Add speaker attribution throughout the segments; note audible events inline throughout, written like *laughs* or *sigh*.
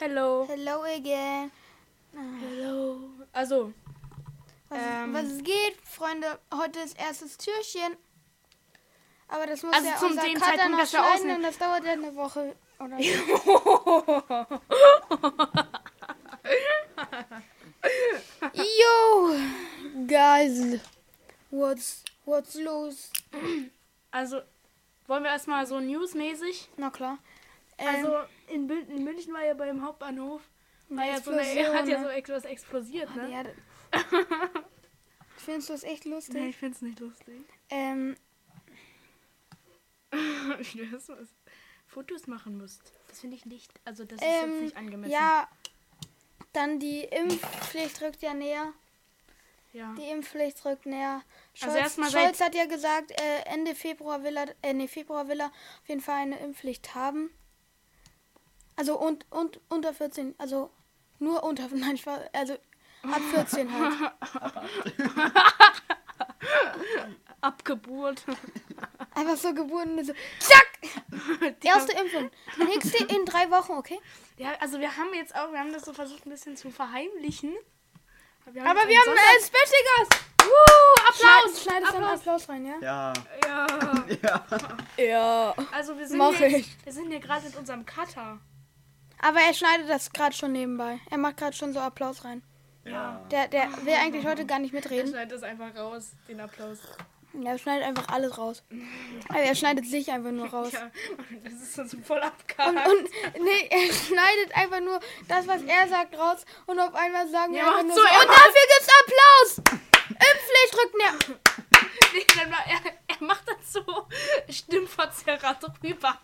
Speaker 1: Hello.
Speaker 2: Hello again.
Speaker 1: Hello. Also,
Speaker 2: Was,
Speaker 1: Ähm.
Speaker 2: was geht, Freunde? Heute ist erstes Türchen. Aber das muss
Speaker 1: Also
Speaker 2: ja
Speaker 1: zum
Speaker 2: unser
Speaker 1: dem
Speaker 2: Cutter
Speaker 1: Zeitpunkt,
Speaker 2: noch
Speaker 1: dass
Speaker 2: schneiden und das dauert ja eine Woche oder so. *laughs* Yo, guys. What's, what's los?
Speaker 1: also wollen wir erstmal so newsmäßig.
Speaker 2: Na klar. Ähm,
Speaker 1: Also in, Mün- in München war ja beim Hauptbahnhof. War ja so eine, hat ja
Speaker 2: ne?
Speaker 1: so etwas explosiert, ne?
Speaker 2: ja, *laughs* Findest du das echt lustig?
Speaker 1: Nee, ich find's nicht lustig.
Speaker 2: Ähm, *laughs*
Speaker 1: Ich weiß was. Fotos machen musst. Das finde ich nicht. Also das ist jetzt
Speaker 2: ähm,
Speaker 1: nicht angemessen.
Speaker 2: ja, dann die Impfpflicht rückt ja näher.
Speaker 1: ja.
Speaker 2: Die Impfpflicht rückt näher.
Speaker 1: Also
Speaker 2: Scholz,
Speaker 1: erstmal
Speaker 2: Scholz hat ja gesagt, äh, Ende Februar will er, äh, nee, Februar will er auf jeden Fall eine Impfpflicht haben. Also und, und unter 14, also nur unter, *laughs* nein, Spaß, also ab 14 halt. *laughs*
Speaker 1: Abgeburt.
Speaker 2: Einfach so Geburten so, zack, *laughs*
Speaker 1: Die
Speaker 2: erste Impfung. Die nächste in drei Wochen, okay?
Speaker 1: Ja, also wir haben jetzt auch, wir haben das so versucht ein bisschen zu verheimlichen. Aber
Speaker 2: Aber
Speaker 1: jetzt
Speaker 2: wir haben
Speaker 1: einen
Speaker 2: Special Gast.
Speaker 1: Woo, Applaus!
Speaker 2: Schneid, schneidest
Speaker 1: Applaus!
Speaker 2: Applaus rein, ja?
Speaker 3: Ja.
Speaker 1: Ja.
Speaker 3: Ja.
Speaker 2: Ja.
Speaker 1: Also wir sind
Speaker 2: Mach
Speaker 1: hier,
Speaker 2: ich.
Speaker 1: wir sind hier gerade mit unserem Cutter.
Speaker 2: Aber er schneidet das gerade schon nebenbei. Er macht gerade schon so Applaus rein.
Speaker 3: Ja.
Speaker 2: Der, der will eigentlich heute gar nicht
Speaker 1: Er
Speaker 2: mitreden.
Speaker 1: schneidet das einfach raus, den Applaus.
Speaker 2: Ja, er schneidet einfach alles raus. Aber er schneidet sich einfach nur raus.
Speaker 1: Ja, das ist so voll
Speaker 2: Und,
Speaker 1: abgehakt.
Speaker 2: und nee, er schneidet einfach nur das, was er sagt, raus. Und auf einmal sagen
Speaker 1: Ja,
Speaker 2: wir einfach
Speaker 1: macht
Speaker 2: nur
Speaker 1: so,
Speaker 2: so.
Speaker 1: er
Speaker 2: Und dafür gibt's Applaus! Impfpflicht rückt näher.
Speaker 1: Nee, dann er, er macht das so Stimmverzerrer drüber.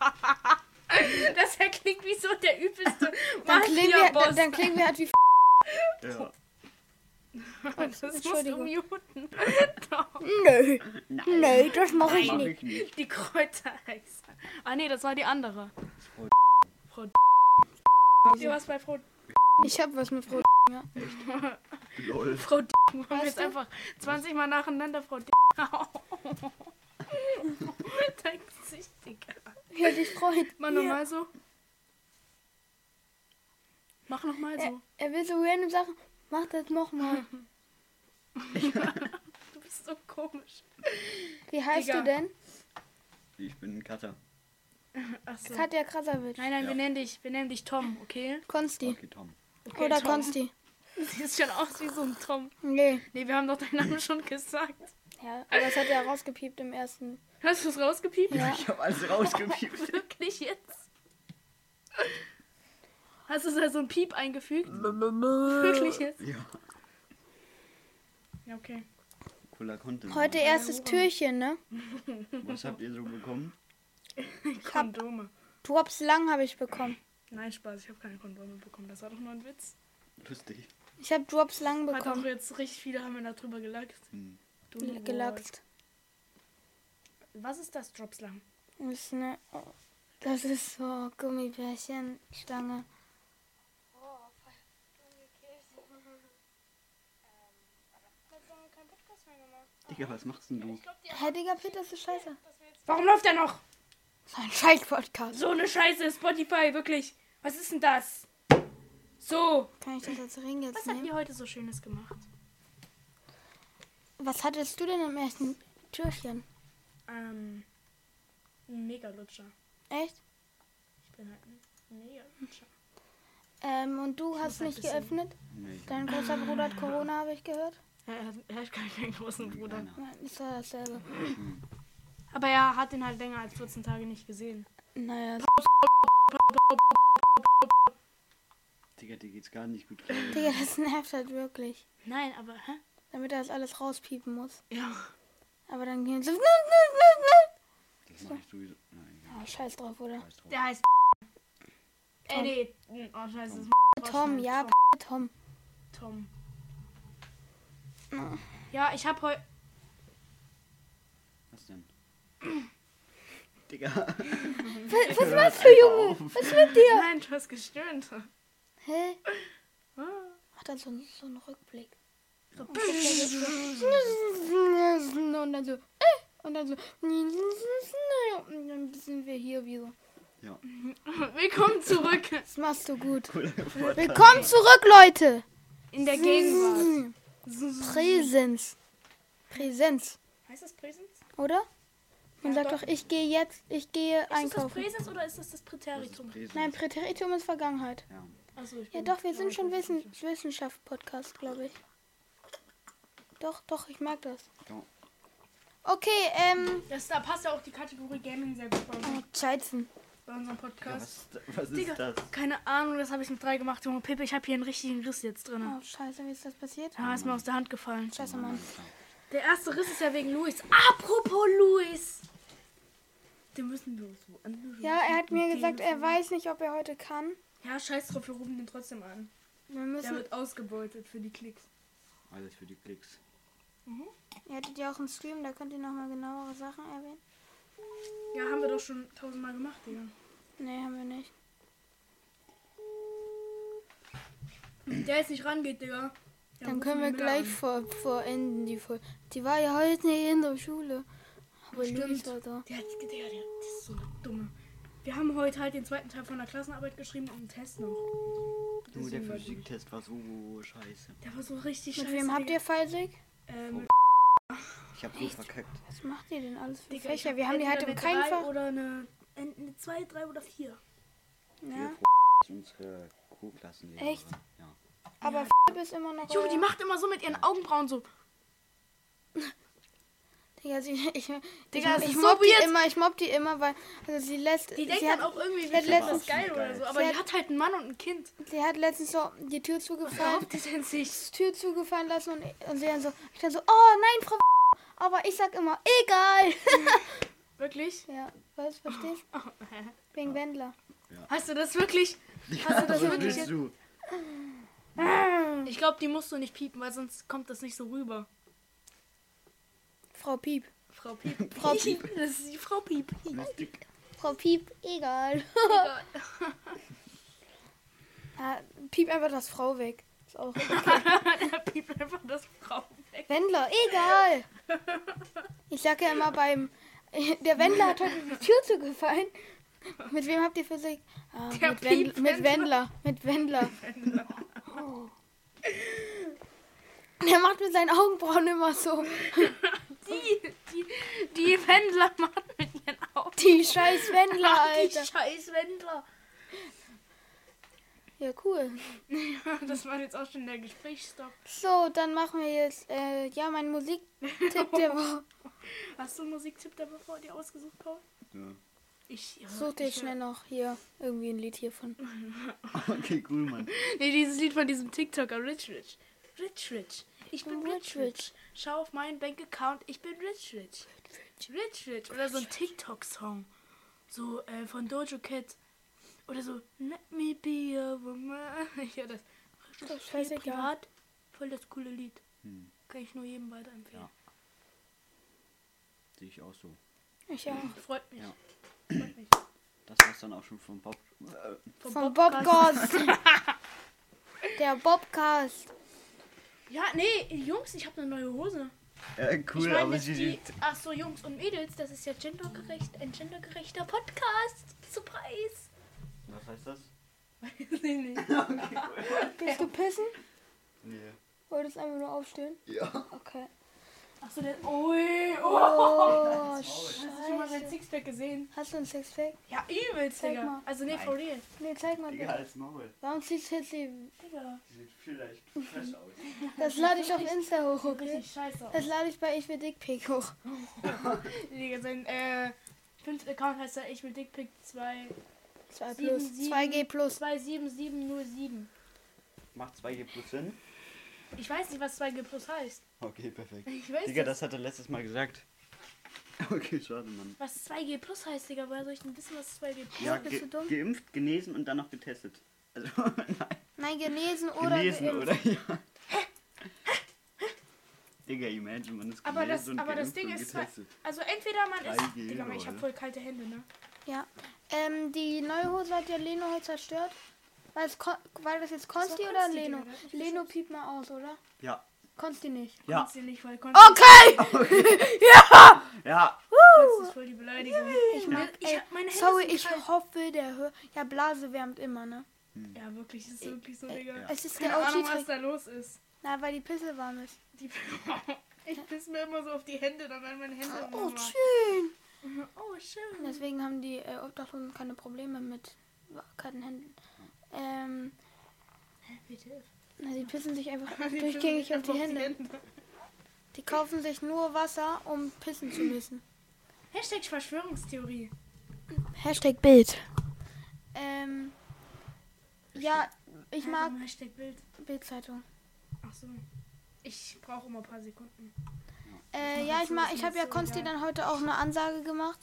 Speaker 1: *laughs* Dass er klingt wie so der übelste
Speaker 2: Dann klingen wir,
Speaker 1: Mafia-Boss.
Speaker 2: dann, dann klingen wir halt wie. *laughs*
Speaker 3: ja.
Speaker 1: Das musst du muten. *laughs*
Speaker 2: Nö, nö, das mache ich
Speaker 3: Mach
Speaker 2: nicht.
Speaker 3: ich nicht.
Speaker 1: Die Kräuterhexe. Ah nee, das war die andere.
Speaker 3: Frau
Speaker 1: Frau Habt ihr was bei Frau
Speaker 2: Ich hab was mit Frau.
Speaker 3: Lol.
Speaker 1: Frau D. Wir haben
Speaker 2: Weißt
Speaker 1: jetzt
Speaker 2: du?
Speaker 1: einfach 20 Mal nacheinander Frau D. Dein Gesicht, Digga.
Speaker 2: Ja, dich freut.
Speaker 1: Mach nochmal so. Mach nochmal so.
Speaker 2: er will so random Sachen. Mach das nochmal. *laughs*
Speaker 1: Du bist so komisch.
Speaker 2: Wie heißt
Speaker 1: Digga.
Speaker 2: du denn?
Speaker 3: Ich bin ein Cutter.
Speaker 1: Achso.
Speaker 2: Katja Krasavitsch.
Speaker 1: Nein, nein, wir
Speaker 3: Ja.
Speaker 1: nennen dich, wir nennen dich Tom, okay?
Speaker 2: Konsti.
Speaker 3: Okay, Tom.
Speaker 1: okay
Speaker 2: Oder
Speaker 1: Tom.
Speaker 2: Konsti.
Speaker 1: Du *laughs* siehst schon aus wie so ein Tom.
Speaker 2: Nee.
Speaker 1: Nee, wir haben doch deinen Namen schon gesagt.
Speaker 2: Ja, aber das hat er rausgepiept im ersten.
Speaker 1: Hast du es rausgepiept?
Speaker 2: Ja.
Speaker 3: Ich habe alles rausgepiept. *laughs*
Speaker 1: Wirklich jetzt? Hast du da so ein Piep eingefügt? Wirklich jetzt?
Speaker 3: ja.
Speaker 1: Ja, okay.
Speaker 3: Cooler Content.
Speaker 2: Heute erstes Türchen, ne? *laughs*
Speaker 3: Was habt ihr so bekommen?
Speaker 1: Kondome.
Speaker 2: Drops lang habe ich bekommen.
Speaker 1: Nein, Spaß, ich habe keine Kondome bekommen. Das war doch nur ein Witz.
Speaker 3: Lustig.
Speaker 2: Ich habe Drops lang
Speaker 1: Hat auch
Speaker 2: bekommen.
Speaker 1: jetzt richtig viele haben wir darüber gelacht.
Speaker 3: Hm.
Speaker 1: Du Wort.
Speaker 2: Gelachst.
Speaker 1: Was ist das, Dropslang?
Speaker 2: Das ist, eine, das ist so Gummibärchenstange.
Speaker 3: Digga, was machst denn du?
Speaker 2: Hey, Digga, Peter, das ist scheiße.
Speaker 1: Warum läuft der noch?
Speaker 2: So ein Scheiß-Podcast.
Speaker 1: So eine Scheiße, Spotify, wirklich. Was ist denn das? So.
Speaker 2: Kann ich das als Ring jetzt
Speaker 1: Was habt
Speaker 2: nehmen?
Speaker 1: ihr heute so Schönes gemacht?
Speaker 2: Was hattest du denn im ersten Türchen?
Speaker 1: Ähm, ein Mega-Lutscher.
Speaker 2: Echt?
Speaker 1: Ich bin halt ein Mega-Lutscher.
Speaker 2: Ähm, und du
Speaker 1: muss
Speaker 2: hast
Speaker 1: halt
Speaker 2: nicht
Speaker 1: bisschen-
Speaker 2: geöffnet?
Speaker 3: Nee.
Speaker 2: Dein großer Bruder hat Corona, habe ich gehört.
Speaker 1: Er hat, er hat gar keinen großen Bruder.
Speaker 2: Nein, ist doch dasselbe.
Speaker 1: Aber er hat ihn halt länger als 14 Tage nicht gesehen.
Speaker 2: Naja,
Speaker 3: Digga, dir geht's gar nicht gut.
Speaker 2: Digga, das nervt halt wirklich.
Speaker 1: Nein, aber, hä?
Speaker 2: Damit er das alles rauspiepen muss.
Speaker 1: Ja.
Speaker 2: Aber dann gehen so.
Speaker 3: Das mach ich sowieso. Nein, egal.
Speaker 2: Oh, scheiß drauf, oder?
Speaker 3: Scheiß drauf.
Speaker 1: Der heißt. Äh, nee. Oh, scheiße. das ist
Speaker 2: Tom, ja,
Speaker 1: Tom.
Speaker 2: Tom.
Speaker 1: Tom. Ja, ich hab heute.
Speaker 3: Was denn? *clears throat* Digga.
Speaker 2: Was, was machst du, Junge? Was ist mit dir?
Speaker 1: Nein, du hast gestöhnt.
Speaker 2: Hä?
Speaker 1: Ah.
Speaker 2: Ach, dann so, so ein Rückblick.
Speaker 1: So,
Speaker 2: Und dann so. äh, Und dann so. Und dann sind wir hier wie so.
Speaker 3: Ja. *laughs*
Speaker 1: Willkommen zurück
Speaker 2: Das machst du gut. *laughs* Willkommen zurück, Leute.
Speaker 1: in der Gegenwart.
Speaker 2: Präsenz. Präsenz,
Speaker 1: Heißt das Präsens?
Speaker 2: oder? Man
Speaker 1: Ja,
Speaker 2: sagt
Speaker 1: doch.
Speaker 2: doch, ich gehe jetzt, ich gehe
Speaker 1: Ist das das
Speaker 2: einkaufen.
Speaker 1: Präsens oder ist das das
Speaker 3: Das ist
Speaker 1: Präteritum?
Speaker 3: Präsens.
Speaker 2: Nein, Präteritum ist Vergangenheit.
Speaker 3: Ja.
Speaker 1: Ich
Speaker 2: Ja, doch, wir sind schon Wissen Wissenschaft-Podcast, glaube ich. Doch, doch, ich mag das.
Speaker 3: Ja.
Speaker 2: Okay, ähm.
Speaker 1: Das, da passt ja auch die Kategorie Gaming sehr gut bei,
Speaker 2: Oh, Scheißen.
Speaker 1: bei unserem
Speaker 3: Ja,
Speaker 1: Podcast.
Speaker 3: was, was ist
Speaker 1: Digga,
Speaker 3: das?
Speaker 1: keine Ahnung, das habe ich mit drei gemacht. Junge Pippe, ich habe hier einen richtigen Riss jetzt drin.
Speaker 2: Oh, scheiße, wie ist das passiert?
Speaker 1: Ja, ist mir aus der Hand gefallen.
Speaker 2: Scheiße, Mann.
Speaker 1: Der erste Riss ist ja wegen Luis. Apropos Luis. Den müssen wir uns woanders.
Speaker 2: Ja, er hat mir gesagt, er weiß nicht, ob er heute kann.
Speaker 1: Ja, scheiß drauf, wir rufen den trotzdem an.
Speaker 2: Wir
Speaker 1: Der
Speaker 2: müssen.
Speaker 1: wird ausgebeutet für die Klicks.
Speaker 3: Alles für die Klicks.
Speaker 2: Ihr hattet ja auch einen Stream, da könnt ihr nochmal genauere Sachen erwähnen.
Speaker 1: Ja, haben wir doch schon tausendmal gemacht, Digga.
Speaker 2: Nee, haben wir nicht.
Speaker 1: Der jetzt nicht rangeht, Digga. Ja,
Speaker 2: Dann
Speaker 1: rufen
Speaker 2: können wir gleich vor, vor Ende die Folge. Die war ja heute nicht in der Schule. Aber
Speaker 1: Stimmt.
Speaker 2: Luis war da.
Speaker 1: Der hat, Digga, der, das ist so eine dumme. Wir haben heute halt den zweiten Teil von der Klassenarbeit geschrieben und einen Test noch.
Speaker 3: Du, der Physiktest war so scheiße.
Speaker 1: Der war so richtig
Speaker 2: Mit
Speaker 1: scheiße.
Speaker 2: wem habt ihr Falsig?
Speaker 1: Ähm,
Speaker 3: Ich hab so verkackt.
Speaker 2: Was macht ihr denn alles für
Speaker 1: Digga,
Speaker 2: Fächer? Wir haben die halt im
Speaker 1: eine
Speaker 2: kein
Speaker 1: drei
Speaker 2: Fach.
Speaker 1: Oder eine, eine 2, 3 oder 4.
Speaker 2: Ja.
Speaker 3: Ist unsere Co-Klassenlehrerin.
Speaker 2: Echt?
Speaker 3: Ja.
Speaker 2: Aber Philipp ist immer noch.
Speaker 1: Junge, die macht immer so mit ihren Augenbrauen so.
Speaker 2: Digga, sie, *laughs* ich,
Speaker 1: Digga,
Speaker 2: ich, ich
Speaker 1: ist so
Speaker 2: mobb die
Speaker 1: weird.
Speaker 2: immer, ich mobb die immer, weil also sie lässt.
Speaker 1: Die denkt
Speaker 2: sie,
Speaker 1: dann
Speaker 2: hat,
Speaker 1: auch irgendwie, das
Speaker 2: letztens-
Speaker 1: geil oder so. Aber
Speaker 2: sie
Speaker 1: die
Speaker 2: hat-
Speaker 1: hat halt einen Mann und ein Kind.
Speaker 2: sie hat letztens so die Tür zugefallen,
Speaker 1: die sind sich.
Speaker 2: die Tür zugefallen lassen und, und sie dann so, ich dann so, oh nein, Frau. *laughs* Aber ich sag immer, egal. *laughs*
Speaker 1: Wirklich?
Speaker 2: ja, was, verstehst? Wegen Wendler.
Speaker 1: Hast du das wirklich? Hast du das wirklich jetzt?
Speaker 3: du?
Speaker 1: Ich glaube, die musst du nicht piepen, weil sonst kommt das nicht so rüber.
Speaker 2: Frau Piep.
Speaker 1: Frau Piep. *laughs*
Speaker 2: Frau Piep. *laughs*
Speaker 1: Das ist die Frau Piep.
Speaker 3: Mystik.
Speaker 2: Frau Piep, egal.
Speaker 1: Egal.
Speaker 2: Ja, piep einfach das Frau weg. Ist auch
Speaker 1: Der *laughs* piept einfach das Frau weg.
Speaker 2: Wendler, egal. Ich sag ja immer beim. Der Wendler hat heute die Tür zugefallen. Mit wem habt ihr Physik? Ah,
Speaker 1: Der
Speaker 2: mit, Wend,
Speaker 1: Piep
Speaker 2: mit Wendler. Mit Wendler. Oh. Der macht mit seinen Augenbrauen immer so.
Speaker 1: Die, die, die Wendler macht mit ihren Augen.
Speaker 2: Die scheiß Wendler,
Speaker 1: Ach, die
Speaker 2: Alter.
Speaker 1: scheiß Wendler.
Speaker 2: Ja, cool.
Speaker 1: Das war jetzt auch schon der Gesprächsstopp.
Speaker 2: So, dann machen wir jetzt, äh, ja, mein Musiktipp der *laughs* Woche.
Speaker 1: Hast du einen Musiktipp der Woche dir ausgesucht, Paul?
Speaker 3: Ja.
Speaker 1: Ich ja,
Speaker 2: Such dir
Speaker 1: ich,
Speaker 2: schnell noch hier irgendwie ein Lied hiervon. *laughs*
Speaker 3: Okay, cool, Mann.
Speaker 1: Nee, dieses Lied von diesem TikToker, Rich Rich. Rich Rich. Ich bin
Speaker 2: bin
Speaker 1: Rich
Speaker 2: Rich
Speaker 1: Rich. Schau auf meinen Bankaccount, ich bin Rich Rich. Rich Rich. Oder so ein TikTok-Song. So äh, von Dojo Cat. Oder so, let me be a woman. *laughs* Ja, das.
Speaker 2: Das ist scheißegal.
Speaker 1: privat. Voll das coole Lied.
Speaker 3: Hm,
Speaker 1: Kann ich nur jedem weiterempfehlen.
Speaker 3: Ja. Sehe ich auch so.
Speaker 2: Ich auch.
Speaker 1: Freut mich.
Speaker 3: Ja.
Speaker 1: Freut mich.
Speaker 3: Das war's dann auch schon vom Bob. Äh,
Speaker 1: Vom
Speaker 2: Vom
Speaker 1: Bobcast.
Speaker 2: Bobcast. *laughs* Der Bobcast.
Speaker 1: Ja, nee, Jungs, ich habe eine neue Hose.
Speaker 3: äh,
Speaker 1: Ich
Speaker 3: cool,
Speaker 1: meine,
Speaker 3: aber
Speaker 1: jetzt
Speaker 3: sie
Speaker 1: die,
Speaker 3: sieht.
Speaker 1: ach so, Jungs und Mädels, das ist ja gendergerecht, ein gendergerechter Podcast. Surprise.
Speaker 3: Was heißt das?
Speaker 1: nee, nee.
Speaker 2: Bist du pissen?
Speaker 3: Nee.
Speaker 2: Wolltest einfach nur aufstehen?
Speaker 3: Ja.
Speaker 2: Okay.
Speaker 1: Ach so, der. Ui, oh.
Speaker 2: Oh,
Speaker 1: Hast du schon mal sein
Speaker 2: scheiße.
Speaker 1: Sixpack gesehen?
Speaker 2: Hast du ein Sixpack?
Speaker 1: Ja, übelst,
Speaker 2: Zeig
Speaker 1: Digga.
Speaker 2: mal.
Speaker 1: Also, nee,
Speaker 3: Nein.
Speaker 1: for real.
Speaker 2: Nee, zeig mal
Speaker 3: Digga, als Maul.
Speaker 2: Warum ziehst du jetzt die...
Speaker 1: Digga.
Speaker 3: Sieht vielleicht fresh aus. *laughs*
Speaker 2: Das lade ich auf Insta hoch,
Speaker 1: Sieht
Speaker 2: okay?
Speaker 1: richtig scheiße aus.
Speaker 2: Das lade ich bei Ich will Dickpick hoch. *laughs*
Speaker 1: Digga, sein, äh, fünfter Account heißt er Ich will Dickpick 2
Speaker 2: 2
Speaker 1: Sieben,
Speaker 2: plus.
Speaker 1: sieben.
Speaker 2: 2G plus.
Speaker 1: 27707.
Speaker 3: Macht 2G plus Sinn?
Speaker 1: Ich weiß nicht, was 2G Plus heißt.
Speaker 3: Okay, perfekt.
Speaker 1: Ich weiß
Speaker 3: Digga,
Speaker 1: das.
Speaker 3: das hat er letztes Mal gesagt. *laughs* Okay, schade, Mann.
Speaker 1: Was 2G Plus heißt, Digga. Woher soll ich denn wissen, was 2G Plus
Speaker 3: Ja,
Speaker 2: bist
Speaker 3: ge
Speaker 2: du dumm?
Speaker 3: geimpft, genesen und dann noch getestet. Also, *laughs* nein.
Speaker 2: Nein, genesen oder
Speaker 3: Genesen,
Speaker 2: geimpft.
Speaker 3: oder? Ja. *laughs* Digga, imagine, man ist
Speaker 1: Aber das,
Speaker 3: und
Speaker 1: aber das Ding
Speaker 3: und
Speaker 1: ist,
Speaker 3: getestet.
Speaker 1: also entweder man ist,
Speaker 3: 3G,
Speaker 1: Digga, ich habe
Speaker 3: oder?
Speaker 1: voll kalte Hände, ne?
Speaker 2: Ja. Ähm, die neue Hose hat ja Leno heute zerstört. War das, Kon- war das jetzt Konsti
Speaker 1: war
Speaker 2: oder Leno? Leno piept mal aus, oder?
Speaker 3: Ja,
Speaker 2: Konsti nicht.
Speaker 3: Ja.
Speaker 1: Konntest du nicht, weil konntest
Speaker 2: Okay! *laughs* *laughs* ja!
Speaker 3: Ja.
Speaker 1: das ist voll die Beleidigung. Ich,
Speaker 2: Ja.
Speaker 1: ich
Speaker 2: Ey,
Speaker 1: hab meine Hände
Speaker 2: Sorry,
Speaker 1: sind
Speaker 2: ich
Speaker 1: kalt.
Speaker 2: hoffe, der hört. Ja, Blase wärmt immer, ne?
Speaker 1: Ja, wirklich, das ist wirklich so, Digga.
Speaker 2: Es ist
Speaker 1: Keine
Speaker 2: der
Speaker 1: Ahnung, was
Speaker 2: OG-Trick.
Speaker 1: da los ist.
Speaker 2: Na, weil die Pisse warm ist.
Speaker 1: Die *laughs* ich piss mir immer so auf die Hände, dann werden meine Hände
Speaker 2: Oh,
Speaker 1: immer
Speaker 2: schön!
Speaker 1: Oh, schön.
Speaker 2: Deswegen haben die äh, Obdachlosen keine Probleme mit kalten Händen. Ähm,
Speaker 1: Bitte.
Speaker 2: Na, die pissen sich einfach *laughs*
Speaker 1: Die
Speaker 2: durchgängig auf die
Speaker 1: einfach
Speaker 2: Hände. Die kaufen sich nur Wasser, um pissen zu müssen.
Speaker 1: Hashtag Verschwörungstheorie.
Speaker 2: Hashtag Bild. Ähm, ja, ich mag
Speaker 1: Hashtag Bild.
Speaker 2: Bildzeitung.
Speaker 1: Ach so. Ich brauche immer ein paar Sekunden.
Speaker 2: Äh, ja, ich mag,
Speaker 1: ist
Speaker 2: ich habe ja Konsti dann heute auch eine Ansage gemacht.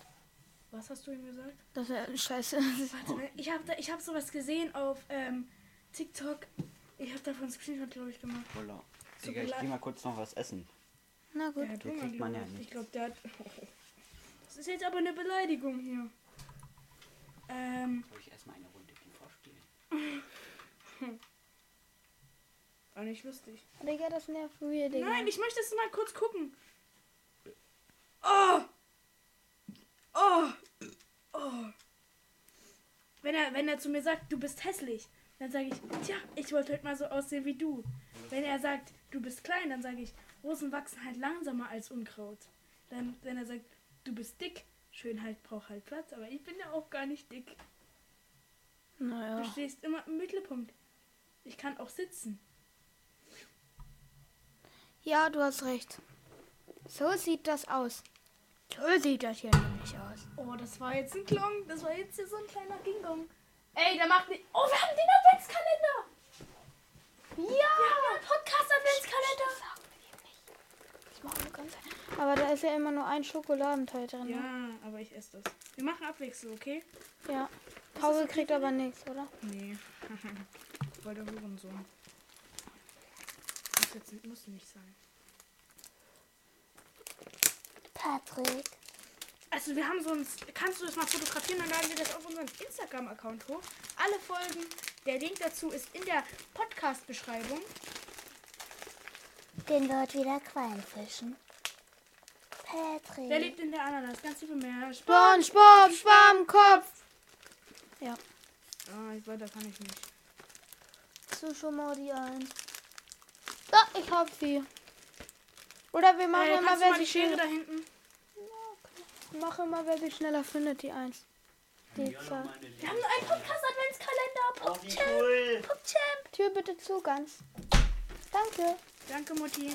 Speaker 1: Was hast du ihm gesagt?
Speaker 2: Das wäre scheiße.
Speaker 1: Warte, mal, ich habe ich hab sowas gesehen auf ähm, TikTok. Ich habe davon Screenshot, glaube ich, gemacht.
Speaker 3: Voila.
Speaker 1: So
Speaker 3: Digga, ich geh mal kurz noch was essen.
Speaker 2: Na gut.
Speaker 1: Der hat Hunger,
Speaker 3: kriegt man ja
Speaker 1: ich.
Speaker 3: nicht.
Speaker 1: Ich glaube, *laughs* der hat. Das ist jetzt aber eine Beleidigung hier. Ähm,
Speaker 3: Soll ich erstmal eine Runde FIFA spielen? *laughs*
Speaker 1: war nicht lustig.
Speaker 2: Digga, das nervt mir, Digga.
Speaker 1: Nein, ich möchte es mal kurz gucken. Oh! Oh! Oh! Wenn er, wenn er zu mir sagt, du bist hässlich, dann sage ich, tja, ich wollte heute mal so aussehen wie du. Wenn er sagt, du bist klein, dann sage ich, Rosen wachsen halt langsamer als Unkraut. Dann, wenn er sagt, du bist dick, Schönheit braucht halt Platz, aber ich bin ja auch gar nicht dick. Du
Speaker 2: Naja.
Speaker 1: stehst immer im Mittelpunkt. Ich kann auch sitzen.
Speaker 2: Ja, du hast recht. So sieht das aus. So sieht das hier nämlich aus.
Speaker 1: Oh, das war jetzt ein Klong. Das war jetzt hier so ein kleiner Ding-Dong. Ey, der macht nicht. Oh, wir haben den Adventskalender.
Speaker 2: Ja!
Speaker 1: Wir haben einen Podcast-Adventskalender.
Speaker 2: Das machen wir ganz Aber da ist ja immer nur ein Schokoladenteil drin. ne?
Speaker 1: Ja, aber ich esse das. Wir machen Abwechslung, okay?
Speaker 2: ja. Paul kriegt aber nichts, oder?
Speaker 1: Nee. *laughs* Voll der Hurensohn. Muss jetzt muss nicht sein.
Speaker 2: Patrick.
Speaker 1: Also wir haben so ein... Kannst du das mal fotografieren? Dann laden wir das auf unseren Instagram-Account hoch. Alle Folgen. Der Link dazu ist in der Podcast-Beschreibung.
Speaker 4: Den wird wieder Qualm fischen.
Speaker 1: Wer
Speaker 4: Patrick.
Speaker 1: lebt in der Ananas? Ganz liebe Meer.
Speaker 2: SpongeBob, Schwammkopf. Ja.
Speaker 1: Ah, ich weiter kann ich nicht.
Speaker 2: So schon mal die eins. Da, ich hab sie. Oder wir machen
Speaker 1: Äh,
Speaker 2: immer, wer
Speaker 1: mal die
Speaker 2: sie
Speaker 1: Schere da hinten?
Speaker 2: Mach immer, wer sie schneller findet, die eins. Die Zahl.
Speaker 1: Wir haben nur einen Podcast-Adventskalender.
Speaker 3: Oh,
Speaker 1: Popchamp.
Speaker 3: cool.
Speaker 1: Popchamp.
Speaker 2: Tür bitte zu, ganz. Danke.
Speaker 1: Danke, Mutti.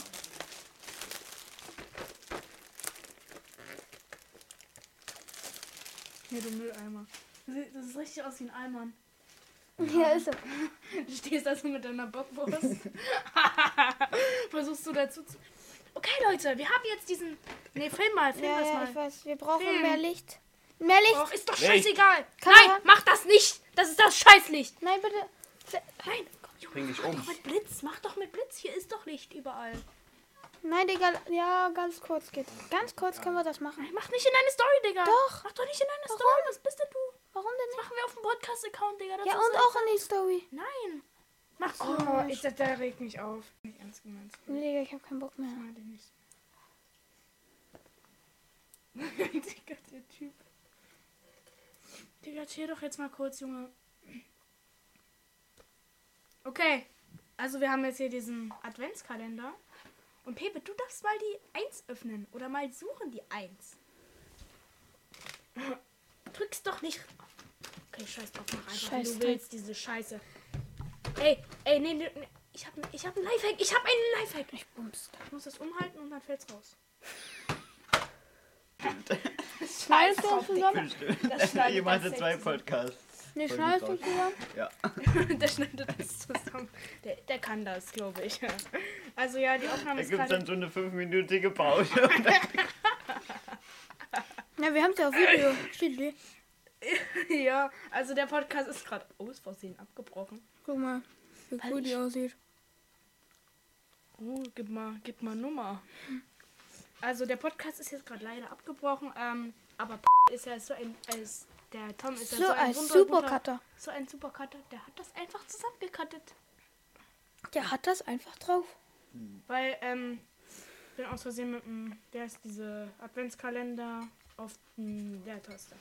Speaker 1: Hier, du Mülleimer. Das ist richtig aus wie ein Eimer.
Speaker 2: Ja, ist so. *laughs*
Speaker 1: Du stehst also mit deiner Bockwurst. *laughs* Versuchst du dazu zu... Okay, Leute, wir haben jetzt diesen... Ne, film mal, film
Speaker 2: Ja,
Speaker 1: das
Speaker 2: ja,
Speaker 1: mal.
Speaker 2: ich weiß. Wir brauchen
Speaker 1: Film.
Speaker 2: mehr Licht. Mehr Licht?
Speaker 1: Och, ist doch
Speaker 3: Nee.
Speaker 1: scheißegal.
Speaker 2: Kamera.
Speaker 1: Nein, mach das nicht. Das ist das Scheißlicht.
Speaker 2: Nein, bitte.
Speaker 1: Nein, komm, Junge,
Speaker 3: Bring dich
Speaker 1: mach
Speaker 3: um.
Speaker 1: doch mit Blitz. Mach doch mit Blitz. Hier ist doch Licht überall.
Speaker 2: Nein, Digga. Ja, ganz kurz geht's. Ganz kurz können wir das machen.
Speaker 1: Nein, mach nicht in deine Story, Digga.
Speaker 2: Doch.
Speaker 1: Mach doch nicht in deine Story. Was bist denn du?
Speaker 2: Warum denn
Speaker 1: Das machen wir auf dem Podcast-Account, Digga. Das
Speaker 2: nicht? Ja,
Speaker 1: ist
Speaker 2: und auch in die Story.
Speaker 1: Nein. Mach's oh, ich, das, der regt mich auf. Nicht ernst gemeint.
Speaker 2: Nee, ich hab keinen Bock mehr.
Speaker 1: Mal den nicht. *laughs* Digga, der Typ. Digga, chill doch jetzt mal kurz, Junge. Okay. Also wir haben jetzt hier diesen Adventskalender. Und Pepe, du darfst mal die 1 öffnen. Oder mal suchen die 1. *laughs* Drückst doch nicht. Okay, scheiß drauf, mach einfach,
Speaker 2: Scheiß
Speaker 1: du willst, diese Scheiße. Ey, ey, nee, nee, nee. Ich hab, ich hab einen Lifehack. Ich hab einen Lifehack. Ich bums. Ich muss das umhalten und dann fällt's raus.
Speaker 2: Schneidest du uns zusammen?
Speaker 1: Das *laughs* schneidet
Speaker 3: Ihr macht zwei. Podcasts.
Speaker 2: Nee,
Speaker 3: Voll
Speaker 2: schneidest du zusammen?
Speaker 3: Ja. *laughs*
Speaker 1: der schneidet das zusammen. Der, der kann das, glaube ich. Also ja, die Aufnahme
Speaker 3: Da
Speaker 1: ist
Speaker 3: gibt es
Speaker 1: gerade...
Speaker 3: dann so eine fünfminütige Pause. *laughs*
Speaker 2: Ja, wir haben es ja auf Video. Steht.
Speaker 1: Ja, also der Podcast ist gerade aus Versehen abgebrochen.
Speaker 2: Guck mal, wie
Speaker 1: Weil
Speaker 2: cool die aussieht.
Speaker 1: Oh, gib mal, gib mal Nummer. Also der Podcast ist jetzt gerade leider abgebrochen, ähm, aber ist ja so ein, als der Tom ist ja
Speaker 2: So
Speaker 1: so ein wunder-
Speaker 2: Supercutter.
Speaker 1: So ein Supercutter, der hat das einfach zusammengekattet.
Speaker 2: Der hat das einfach drauf.
Speaker 1: Weil, ähm, bin aus Versehen mit dem, der ist diese Adventskalender auf dem Leertaste.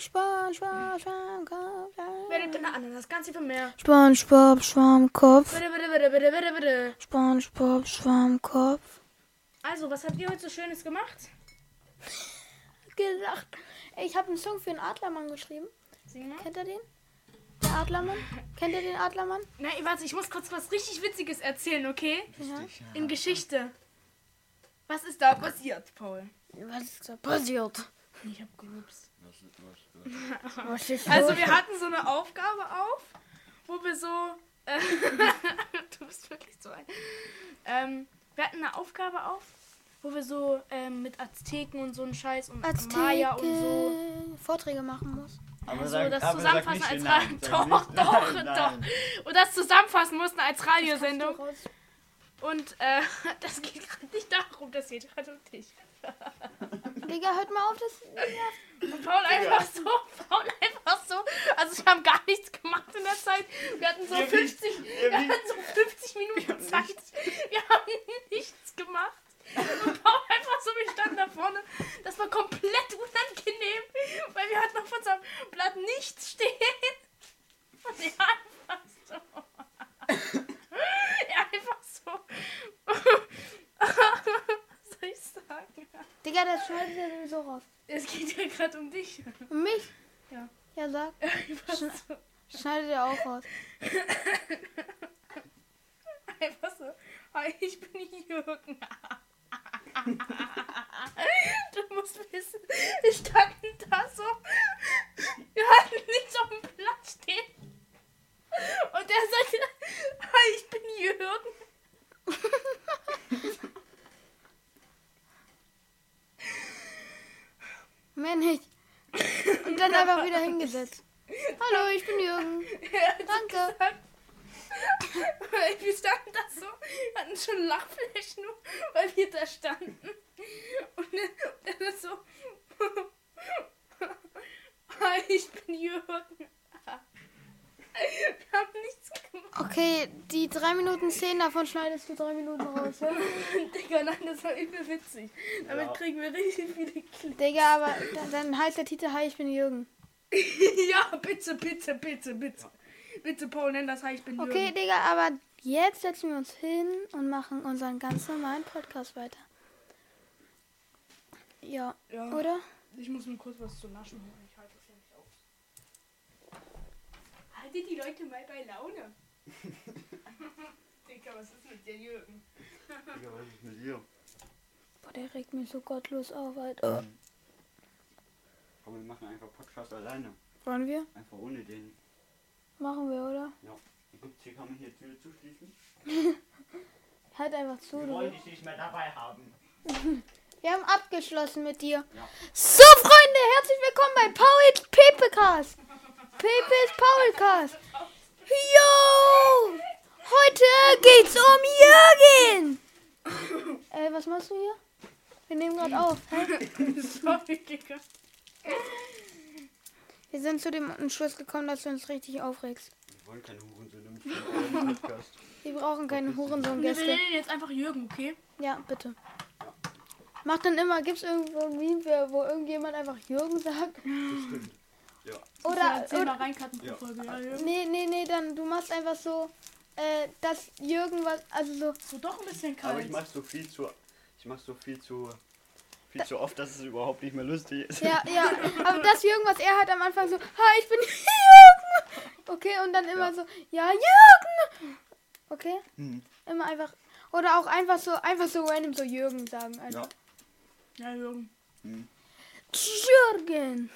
Speaker 2: SpongeBob, Schwammkopf.
Speaker 1: Wer nimmt denn eine Ananas? Ganz viel mehr.
Speaker 2: SpongeBob, Schwammkopf.
Speaker 1: Bitte, bitte, bitte, bitte, bitte, bitte.
Speaker 2: SpongeBob, Schwammkopf.
Speaker 1: Also, was habt ihr heute so Schönes gemacht?
Speaker 2: Gelacht. Ich habe einen Song für den Adlermann geschrieben.
Speaker 1: Sing mal.
Speaker 2: Kennt ihr den? Der Adlermann? *laughs* Kennt ihr den Adlermann?
Speaker 1: Nein, warte, ich muss kurz was richtig Witziges erzählen, okay?
Speaker 2: Ja.
Speaker 1: In Geschichte. Was ist da passiert, Paul?
Speaker 2: Was ist da passiert?
Speaker 1: Ich hab gerupst. Also wir hatten so eine Aufgabe auf, wo wir so... Äh, *laughs* du bist wirklich so ein... Ähm, wir hatten eine Aufgabe auf, wo wir so ähm, mit Azteken und so einen Scheiß und Maya und so...
Speaker 2: Vorträge machen muss.
Speaker 3: Aber
Speaker 1: Also
Speaker 3: sag-
Speaker 1: das Zusammenfassen als
Speaker 3: sag *laughs*
Speaker 1: Doch,
Speaker 3: nicht-
Speaker 1: doch,
Speaker 3: nein,
Speaker 1: doch.
Speaker 3: nein.
Speaker 1: Und das zusammenfassen mussten als Radiosendung. Und äh, *laughs* das geht gerade nicht darum, das geht gerade um dich.
Speaker 2: Digga, hört mal auf, das.
Speaker 1: Und Paul einfach so, Paul einfach so. Also wir haben gar nichts gemacht in der Zeit. Wir hatten so
Speaker 3: Ihr
Speaker 1: 50,
Speaker 3: wisst-
Speaker 1: wir hatten so 50 Minuten
Speaker 3: haben
Speaker 1: Zeit. Wir haben nichts gemacht. Und Paul einfach so, wir standen da vorne. Das war komplett unangenehm, weil wir hatten auf unserem Blatt nichts stehen. Und er einfach so. Er einfach so. Was ich sagen?
Speaker 2: Digga, das schneidet ja sowieso raus.
Speaker 1: Es geht ja gerade um dich.
Speaker 2: Und mich?
Speaker 1: Ja.
Speaker 2: Ja, sag. *laughs* *laughs*
Speaker 1: Einfach so.
Speaker 2: Schneidet er auch raus.
Speaker 1: Einfach so. Hi, ich bin Jürgen. *laughs* Du musst wissen, wir standen da so. Wir hatten nichts auf dem Blatt stehen. Und er sagte, hi, ich bin Jürgen.
Speaker 2: Mehr nicht. Und dann einfach wieder hingesetzt. Hallo, ich bin Jürgen. Danke.
Speaker 1: weil wir standen da so, hatten schon Lachflächen, weil wir da standen. Und und er so, *laughs* hi, ich bin Jürgen. Wir haben nichts gemacht.
Speaker 2: Okay, die drei Minuten zehn davon schneidest du drei Minuten raus. Ja? *laughs*
Speaker 1: Digga, nein, das war übel witzig. Damit
Speaker 3: Ja.
Speaker 1: kriegen wir richtig viele Klicks.
Speaker 2: Digga, aber dann, dann heißt der Titel Hi, ich bin Jürgen. *laughs*
Speaker 1: Ja, bitte, bitte, bitte, bitte. Bitte, Paul, nenn das Hi, ich bin
Speaker 2: Okay,
Speaker 1: Jürgen.
Speaker 2: Digga, aber jetzt setzen wir uns hin und machen unseren ganz normalen Podcast weiter. Ja,
Speaker 1: Ja.
Speaker 2: oder?
Speaker 1: Ich muss mir kurz was zu naschen holen. Ich halte das ja nicht aus. Haltet die Leute mal bei Laune. *laughs* Digga, was ist mit dir, Jürgen?
Speaker 3: Digga, was ist mit dir?
Speaker 2: Boah, der regt mich so gottlos auf, Alter.
Speaker 3: Aber wir machen einfach Podcast alleine.
Speaker 2: Wollen wir?
Speaker 3: Einfach ohne den.
Speaker 2: Machen wir, oder?
Speaker 3: Ja. Gibt's hier, kann man hier Tür zuschließen? *laughs*
Speaker 2: Halt einfach zu.
Speaker 3: Wir wollen dich nicht mehr dabei haben. *laughs*
Speaker 2: Wir haben abgeschlossen mit dir.
Speaker 3: Ja.
Speaker 2: So, Freunde, herzlich willkommen bei Paul's Pepecast. Pepes Paulcast. Yo! Heute geht's um Jürgen. Äh, was machst du hier? Wir nehmen gerade auf.
Speaker 1: Sorry, Digga.
Speaker 2: Wir sind zu dem Entschluss gekommen, dass du uns richtig aufregst.
Speaker 3: Wir wollen keine Hurensöhne im Podcast.
Speaker 2: Wir brauchen keine
Speaker 1: Wir
Speaker 2: Hurensohn-Gäste.
Speaker 1: nennen ihn jetzt einfach Jürgen, okay?
Speaker 2: Ja, bitte. Mach dann immer, gibt's irgendwo ein Meme, wo irgendjemand einfach Jürgen sagt?
Speaker 3: Das stimmt. Ja.
Speaker 2: Oder,
Speaker 1: Mal
Speaker 2: oder
Speaker 1: reinkarten pro
Speaker 3: Ja.
Speaker 1: Folge, ja,
Speaker 2: nee, nee, nee, dann du machst einfach so, äh, dass Jürgen was, also so,
Speaker 1: So doch ein bisschen
Speaker 3: Aber
Speaker 1: kalt.
Speaker 3: ich mach so viel zu. Ich mach so viel zu. Viel zu oft, dass es überhaupt nicht mehr lustig ist.
Speaker 2: ja, ja, *laughs* aber das Jürgen, was er hat am Anfang so, hi, ich bin *laughs* Jürgen. Okay, und dann immer
Speaker 3: Ja.
Speaker 2: so, ja, Jürgen. Okay,
Speaker 3: Hm.
Speaker 2: immer einfach, oder auch einfach so, einfach so random so Jürgen sagen. Einfach.
Speaker 3: Ja.
Speaker 1: Ja, Jürgen.
Speaker 3: Hm.
Speaker 2: Jürgen.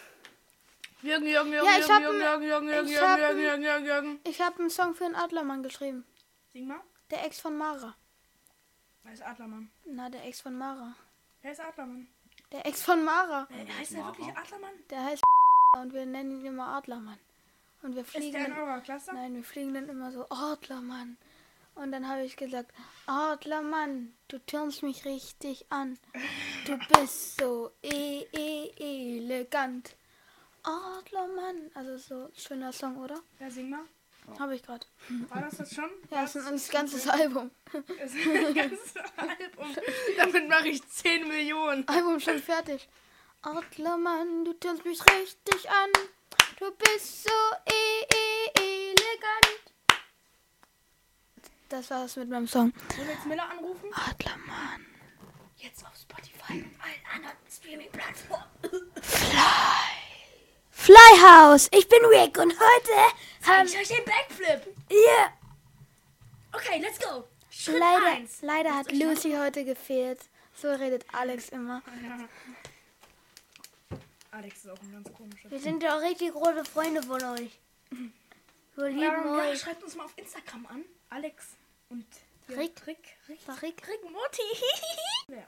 Speaker 1: Jürgen, Jürgen, Jürgen,
Speaker 2: Ja, ich
Speaker 1: Jürgen, Jürgen, Jürgen, Jürgen, Jürgen,
Speaker 2: ich
Speaker 1: Jürgen, Jürgen, Jürgen, Jürgen, Jürgen.
Speaker 2: Ich habe einen Song für einen Adlermann geschrieben.
Speaker 1: Sing mal.
Speaker 2: Der Ex von Mara.
Speaker 1: Wer ist Adlermann?
Speaker 2: Na, der Ex von Mara.
Speaker 1: Wer ist Adlermann?
Speaker 2: Der Ex von Mara.
Speaker 1: Äh, heißt der wirklich Adlermann?
Speaker 2: Der heißt und wir nennen ihn immer Adlermann. Und wir
Speaker 1: Ist
Speaker 2: fliegen
Speaker 1: der in
Speaker 2: dann,
Speaker 1: eurer Klasse?
Speaker 2: nein, wir fliegen dann immer so Adlermann. Und dann habe ich gesagt, Adlermann, du türmst mich richtig an. Du bist so e e elegant. Adlermann, also so schöner Song, oder?
Speaker 1: Ja, sing mal.
Speaker 2: Habe ich gerade.
Speaker 1: War das das schon?
Speaker 2: Ja, das ist ein ganzes Album.
Speaker 1: Das ist ein ganzes Album. Damit mache ich 10 Millionen.
Speaker 2: Album schon fertig. Adlermann, du tönst mich richtig an. Du bist so e e elegant. Das war's mit meinem Song.
Speaker 1: Wollen wir jetzt Miller anrufen?
Speaker 2: Adlermann.
Speaker 1: Jetzt auf Spotify und allen anderen Streaming-Plattformen.
Speaker 2: Flyhouse, ich bin Rick und heute haben
Speaker 1: Ich euch den Backflip.
Speaker 2: wir...
Speaker 1: Okay, let's go. Schritt
Speaker 2: Leider,
Speaker 1: eins.
Speaker 2: leider hat Lucy heute gefehlt. So redet Alex immer. *laughs*
Speaker 1: Alex ist auch ein ganz komischer.
Speaker 2: Wir sind ja auch richtig große Freunde von euch. *laughs* Wir lieben
Speaker 1: Ja, ja,
Speaker 2: euch.
Speaker 1: schreibt uns mal auf Instagram an. Alex und
Speaker 2: Rick.
Speaker 1: Rick. Rick.
Speaker 2: Rick?
Speaker 1: Rick Morty. *laughs* ja.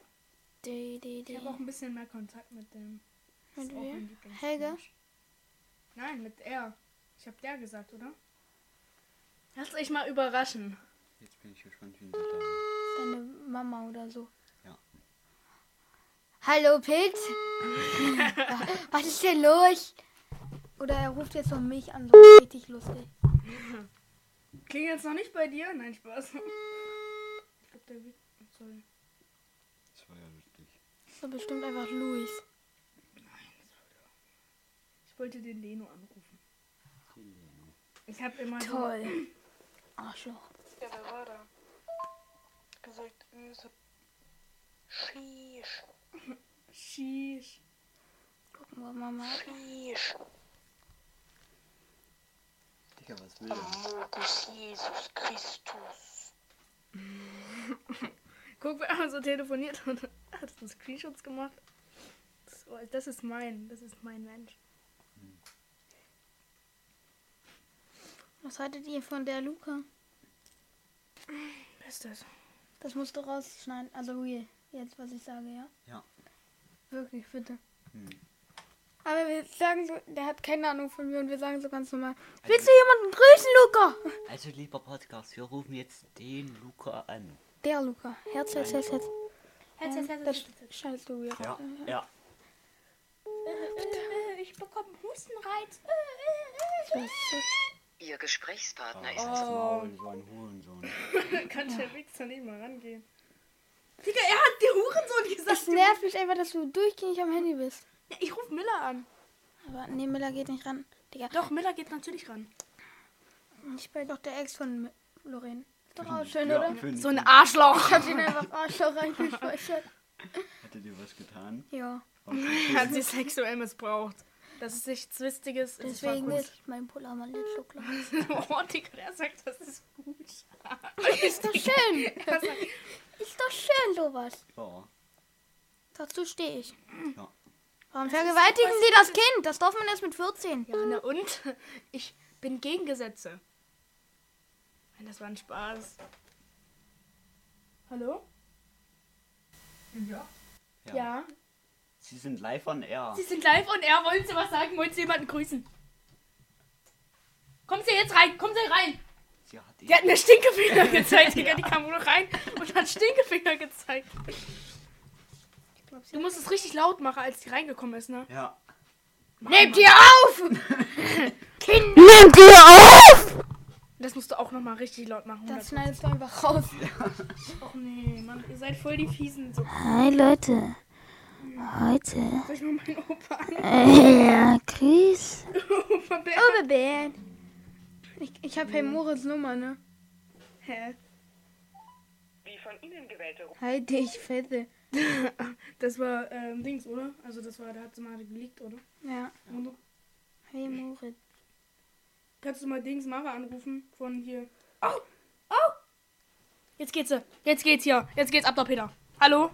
Speaker 1: Ich habe auch ein bisschen mehr Kontakt mit dem.
Speaker 2: Mit. Helge?
Speaker 1: Nein, mit er. Ich habe der gesagt, oder? Lasst euch mal überraschen.
Speaker 3: Jetzt bin ich gespannt, wie sie sagen.
Speaker 2: Deine Mama oder so.
Speaker 3: Ja.
Speaker 2: Hallo, Pete. *laughs* Was ist denn los? Oder er ruft jetzt von mich an. So richtig lustig.
Speaker 1: Klingt jetzt noch nicht bei dir? Nein, Spaß. Ich glaube, der wird. Sorry.
Speaker 3: Das war ja lustig.
Speaker 2: So bestimmt einfach Luis.
Speaker 1: Ich wollte den Leno anrufen. Ich habe immer so.
Speaker 2: Toll. *clears throat* Arschloch.
Speaker 5: Ja, wer war da? Gesagt, so. Sheesh,
Speaker 1: Sheesh.
Speaker 2: Gucken wir mal. mal.
Speaker 5: sheesh.
Speaker 3: Digga, was will er?
Speaker 5: Amogus Jesus Christus. *laughs*
Speaker 1: Guck, wer einmal so telefoniert und hat so Screenshots gemacht. Das, das ist mein, das ist mein Mensch.
Speaker 2: Was haltet ihr von der Luca?
Speaker 1: Wer ist das?
Speaker 2: Das musst du rausschneiden. Also real. Jetzt, was ich sage, ja?
Speaker 3: Ja.
Speaker 2: Wirklich, bitte.
Speaker 3: Hm.
Speaker 2: Aber wir sagen so, der hat keine Ahnung von mir und wir sagen so ganz normal. Willst du jemanden grüßen, Luca?
Speaker 3: Also, lieber Podcast, wir rufen jetzt den Luca an.
Speaker 2: Der Luca. Herz, Herz, Herz, Herz.
Speaker 1: Herz, Herz, Herz,
Speaker 2: Das
Speaker 1: Herz, Herz.
Speaker 2: scheißt du wieder.
Speaker 3: Ja, ja.
Speaker 1: Äh, Ich bekomme Hustenreiz.
Speaker 2: Das ist so-
Speaker 6: Ihr Gesprächspartner
Speaker 3: Oh.
Speaker 6: ist
Speaker 3: Das Maul, so ein Hurensohn. *laughs*
Speaker 1: Kann der Wichser nicht mal rangehen. Digga, er hat dir Hurensohn gesagt.
Speaker 2: Es nervt mich einfach, dass du durchgängig am Handy bist.
Speaker 1: Ja, ich rufe Miller an.
Speaker 2: Aber nee, Miller geht nicht ran. Digga,
Speaker 1: Doch, Miller geht natürlich ran.
Speaker 2: ich bin doch der Ex von Lorraine. Ist doch auch schön,
Speaker 3: Ja,
Speaker 2: oder?
Speaker 1: So ein Arschloch.
Speaker 2: Ich hab ihn einfach *laughs* Arschloch reingespeichert.
Speaker 3: Hattet ihr was getan?
Speaker 2: Ja,
Speaker 1: Hat sie sexuell missbraucht. Das ist nichts Wichtiges. es war
Speaker 2: deswegen
Speaker 1: gut.
Speaker 2: ist mein Polarmann jetzt so klar. *laughs*
Speaker 1: Oh, Digga, der sagt, das ist gut. *laughs*
Speaker 2: Ist doch schön. *laughs* Ist doch schön, sowas.
Speaker 3: Ja.
Speaker 2: Dazu stehe ich.
Speaker 3: Ja.
Speaker 2: Warum vergewaltigen Sie das Kind? Das darf man erst mit 14.
Speaker 1: ja, na und? Ich bin gegen Gesetze. Nein, das war ein Spaß. Hallo? Ja. Ja.
Speaker 3: Sie sind live on air.
Speaker 1: Sie sind live und er wollen Sie was sagen? Wollen Sie jemanden grüßen? Kommen Sie jetzt rein, kommen Sie rein.
Speaker 3: Sie hat
Speaker 1: Die hat mir Stinkefinger *laughs* gezeigt, Digga. Die kam nur rein und hat Stinkefinger gezeigt. Du musst es richtig laut machen, als die reingekommen ist, ne?
Speaker 3: Ja.
Speaker 2: Nehmt ihr auf! *laughs* Kind! Nehmt ihr auf!
Speaker 1: Das musst du auch nochmal richtig laut machen.
Speaker 2: Das
Speaker 1: 100%.
Speaker 2: schneidest du einfach raus.
Speaker 1: Och nee, Mann, ihr seid voll die Fiesen. So,
Speaker 7: Hi Leute, heute
Speaker 1: soll ich mal meinen Opa an?
Speaker 7: äh, ja, Chris.
Speaker 1: Opa Bär.
Speaker 2: Oh, Bär. Ich, ich hab Herr Moritz Nummer, ne?
Speaker 1: Hä?
Speaker 5: Die von Ihnen gewählte
Speaker 2: Halt dich, Fette. *laughs*
Speaker 1: Das war ähm, Dings, oder? Also das war, da hat sie mal geleakt, oder?
Speaker 2: Ja.
Speaker 1: Und du,
Speaker 2: Hey Moritz.
Speaker 1: kannst du mal Dings Mara anrufen von hier. Oh! Oh! Jetzt geht's. Jetzt geht's hier. Jetzt geht's ab, der Peter. Hallo?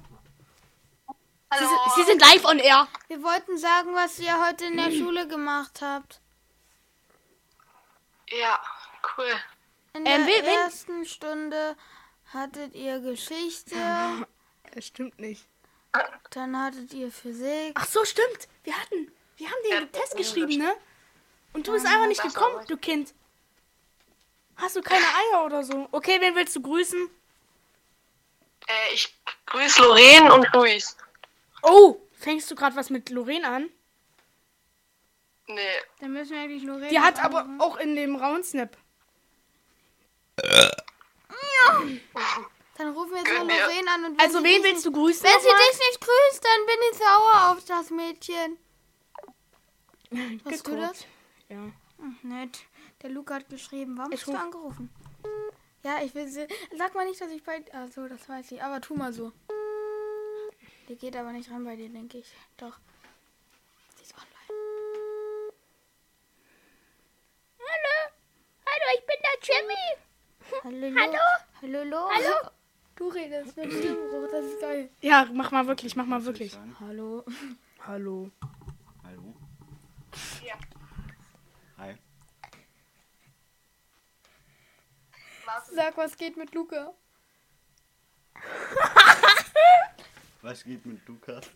Speaker 1: Sie, sind- Sie sind live on air.
Speaker 2: Wir wollten sagen, was ihr heute in der Schule gemacht habt.
Speaker 5: Ja, cool.
Speaker 2: In
Speaker 1: Ähm,
Speaker 2: der
Speaker 1: wen- wen-
Speaker 2: ersten Stunde hattet ihr Geschichte, *laughs*
Speaker 1: Das stimmt nicht.
Speaker 2: dann hattet ihr Physik.
Speaker 1: Ach so, stimmt. Wir hatten, wir haben den Test geschrieben, ne? Und du bist einfach nicht gekommen, du Kind. Hast du keine Eier oder so? Okay, wen willst du grüßen?
Speaker 5: Äh, ich grüße Lorraine und Luis.
Speaker 1: Oh, fängst du gerade was mit Lorraine an?
Speaker 5: Nee,
Speaker 2: Dann müssen wir eigentlich Lorraine
Speaker 1: Die hat aber
Speaker 2: anrufen.
Speaker 1: auch in dem Raunsnap
Speaker 2: Dann rufen wir jetzt mal. Lorraine an und
Speaker 1: Also wen willst du grüßen?
Speaker 2: Wenn sie dich nicht grüßt, dann bin ich sauer auf das Mädchen. *laughs* Hast du das?
Speaker 1: Ja.
Speaker 2: Ach, nett. Der Luca hat geschrieben. Warum
Speaker 1: Ich
Speaker 2: hast du
Speaker 1: ruf-
Speaker 2: angerufen? Ja, ich will sie. Sag mal nicht, dass ich bei. Achso, das weiß ich. Aber tu mal so. Die geht aber nicht ran bei dir, denke ich. Doch. Sie ist online.
Speaker 7: Hallo. Hallo, ich bin der Jimmy.
Speaker 2: Hallo. Hallo. Hallo. Lo. Hallo. Du redest mit Stimmbruch. Das ist geil.
Speaker 1: Ja, mach mal wirklich, mach mal wirklich.
Speaker 2: Hallo.
Speaker 1: Hallo.
Speaker 3: Hallo?
Speaker 5: Ja.
Speaker 3: Hi.
Speaker 2: Sag, was geht mit Luca? *laughs*
Speaker 3: Was geht mit Lukas? *laughs*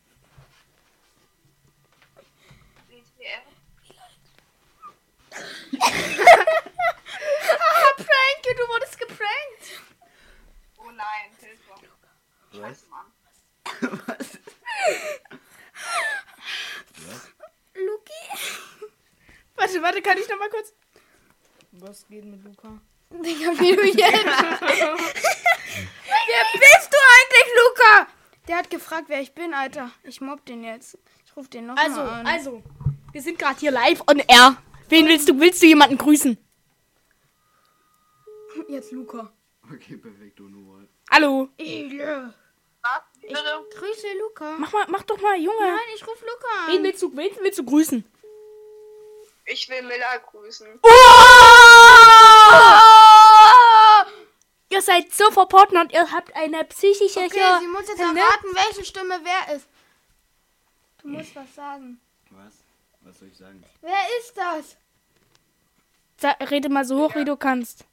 Speaker 1: Prank, du wurdest geprankt.
Speaker 5: Oh nein, Hilfe.
Speaker 3: Was?
Speaker 5: Mann.
Speaker 3: Was? Was?
Speaker 2: Luki?
Speaker 1: Warte, warte, kann ich noch mal kurz. Was geht mit Luca?
Speaker 2: Digga, wie du jetzt. *laughs* wer bist du eigentlich, Luca? Der hat gefragt, wer ich bin, Alter. Ich mobb den jetzt. Ich ruf den noch
Speaker 1: Also,
Speaker 2: mal an.
Speaker 1: also, wir sind gerade hier live on air. Wen willst du? Willst du jemanden grüßen?
Speaker 2: Jetzt Luca.
Speaker 3: Okay, perfekt, ohne Wort.
Speaker 1: Hallo.
Speaker 2: Ile.
Speaker 5: Was? Bitte?
Speaker 2: Grüße Luca.
Speaker 1: Mach mal, mach doch mal, Junge.
Speaker 2: Nein, ich ruf Luca an.
Speaker 1: Wen willst du, wen willst du grüßen?
Speaker 5: Ich will Miller grüßen.
Speaker 1: Oh! Ihr seid so verboten und ihr habt eine psychische
Speaker 2: Okay,
Speaker 1: hier-
Speaker 2: sie muss jetzt
Speaker 1: ne?
Speaker 2: erraten, welche Stimme wer ist. Du musst was sagen.
Speaker 3: Was? Was soll ich sagen?
Speaker 2: Wer ist das?
Speaker 1: Sa- Rede mal so hoch, wie du kannst.